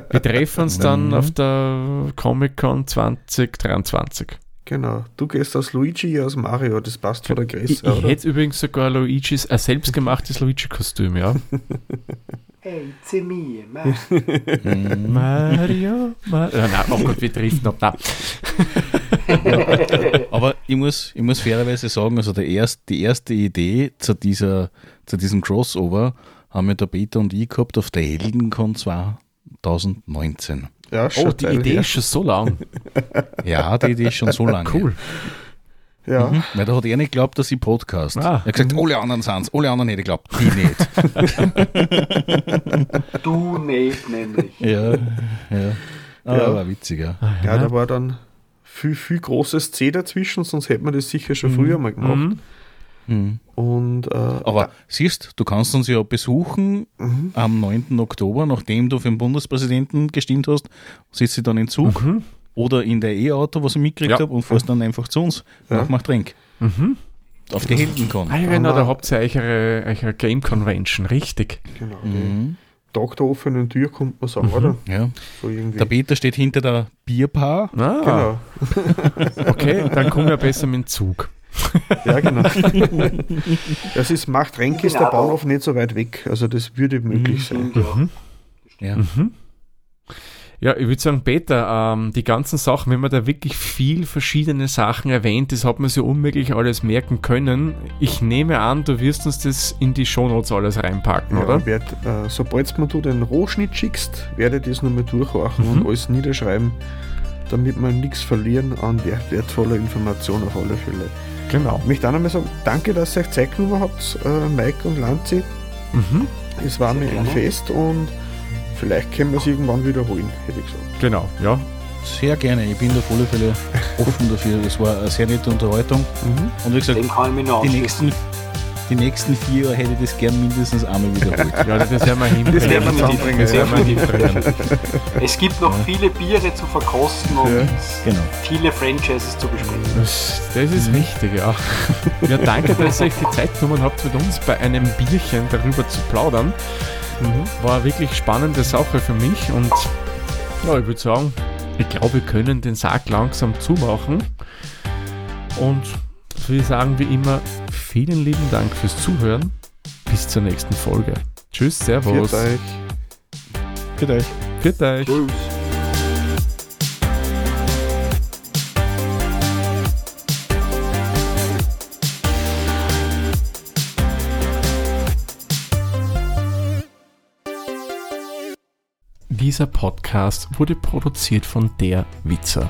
Wir treffen uns dann auf der Comic-Con 2023. Genau. Du gehst aus Luigi, ich aus Mario, das passt von der Ich, Größe, ich oder? hätte übrigens sogar Luigis, ein selbstgemachtes Luigi-Kostüm, ja. Hey, me, man. Mario, Mario. Ja, nein, oh Gott, wir driften ab. Nein. Aber ich muss, ich muss fairerweise sagen, also der erst, die erste Idee zu, dieser, zu diesem Crossover haben wir der Peter und ich gehabt auf der Heldencon 2019. Ja, Oh, die Idee her. ist schon so lang. Ja, die Idee ist schon so lange. Cool. Ja, Mhm. Weil da hat er nicht geglaubt, dass ich Podcast. Ah. Er hat gesagt, alle anderen sind's, alle anderen hätte ich geglaubt, die nicht. Du nicht, nämlich. ja, ja. Aber Ja. war witzig, ja. ja, da war dann viel, viel großes C dazwischen, sonst hätte man das sicher schon früher mal gemacht. Mhm. Mhm. Und äh, Aber siehst, du kannst uns ja besuchen Mhm. am 9. Oktober, nachdem du für den Bundespräsidenten gestimmt hast, sitzt du dann in Zug Mhm. oder in der E-Auto, was ich mitgekriegt Ja. habe, und fährst dann einfach zu uns Ja. nach Machtrink. Mhm. Auf die Heldencon. Ah, ja, genau, da habt ihr euch eure, eure Game Convention, richtig. genau, Mhm. Tag der offenen Tür, kommt man sagen, oder? Ja. So. Der Peter steht hinter der Bierbar. Ah, genau. okay, dann kommen wir besser mit dem Zug. Ja, genau. das ist Macht Renk ist der. Bahnhof nicht so weit weg. Also das würde möglich sein. Stimmt, ja. Ja. Mhm. Ja, ich würde sagen, Peter, ähm, die ganzen Sachen, wenn man da wirklich viel verschiedene Sachen erwähnt, das hat man sich unmöglich alles merken können. Ich nehme an, du wirst uns das in die Shownotes alles reinpacken, Ja, oder? werd, äh, sobald mir du den Rohschnitt schickst, werde ich das nochmal durchhorchen Mhm. und alles niederschreiben. damit wir nichts verlieren an wertvoller Information auf alle Fälle. Genau. Ich möchte auch nochmal sagen, danke, dass ihr euch Zeit genommen habt, äh, Mike und Lanzi. Mhm. Es war mir ein. Fest und vielleicht können wir es irgendwann wiederholen, hätte ich gesagt. Genau, ja. Sehr gerne, ich bin auf alle Fälle offen dafür. Das war eine sehr nette Unterhaltung. Und wie gesagt, mich die nächsten, die nächsten vier Jahre hätte ich das gern mindestens einmal wiederholt. Ja, das werden wir hinkriegen. Das werden wir Das werden wir hinkriegen. Es gibt noch viele Biere zu verkosten und Ja. Genau. viele Franchises zu besprechen. Das, das ist richtig, ja. Ja, danke, dass ihr euch die Zeit genommen habt, mit uns bei einem Bierchen darüber zu plaudern. War eine wirklich spannende Sache für mich und ja, ich würde sagen, ich glaube, wir können den Sack langsam zumachen. Und wir sagen wie immer, vielen lieben Dank fürs Zuhören. Bis zur nächsten Folge. Tschüss, Servus. Viert euch. Für euch. Viert euch. Tschüss. Dieser Podcast wurde produziert von Der Witzer.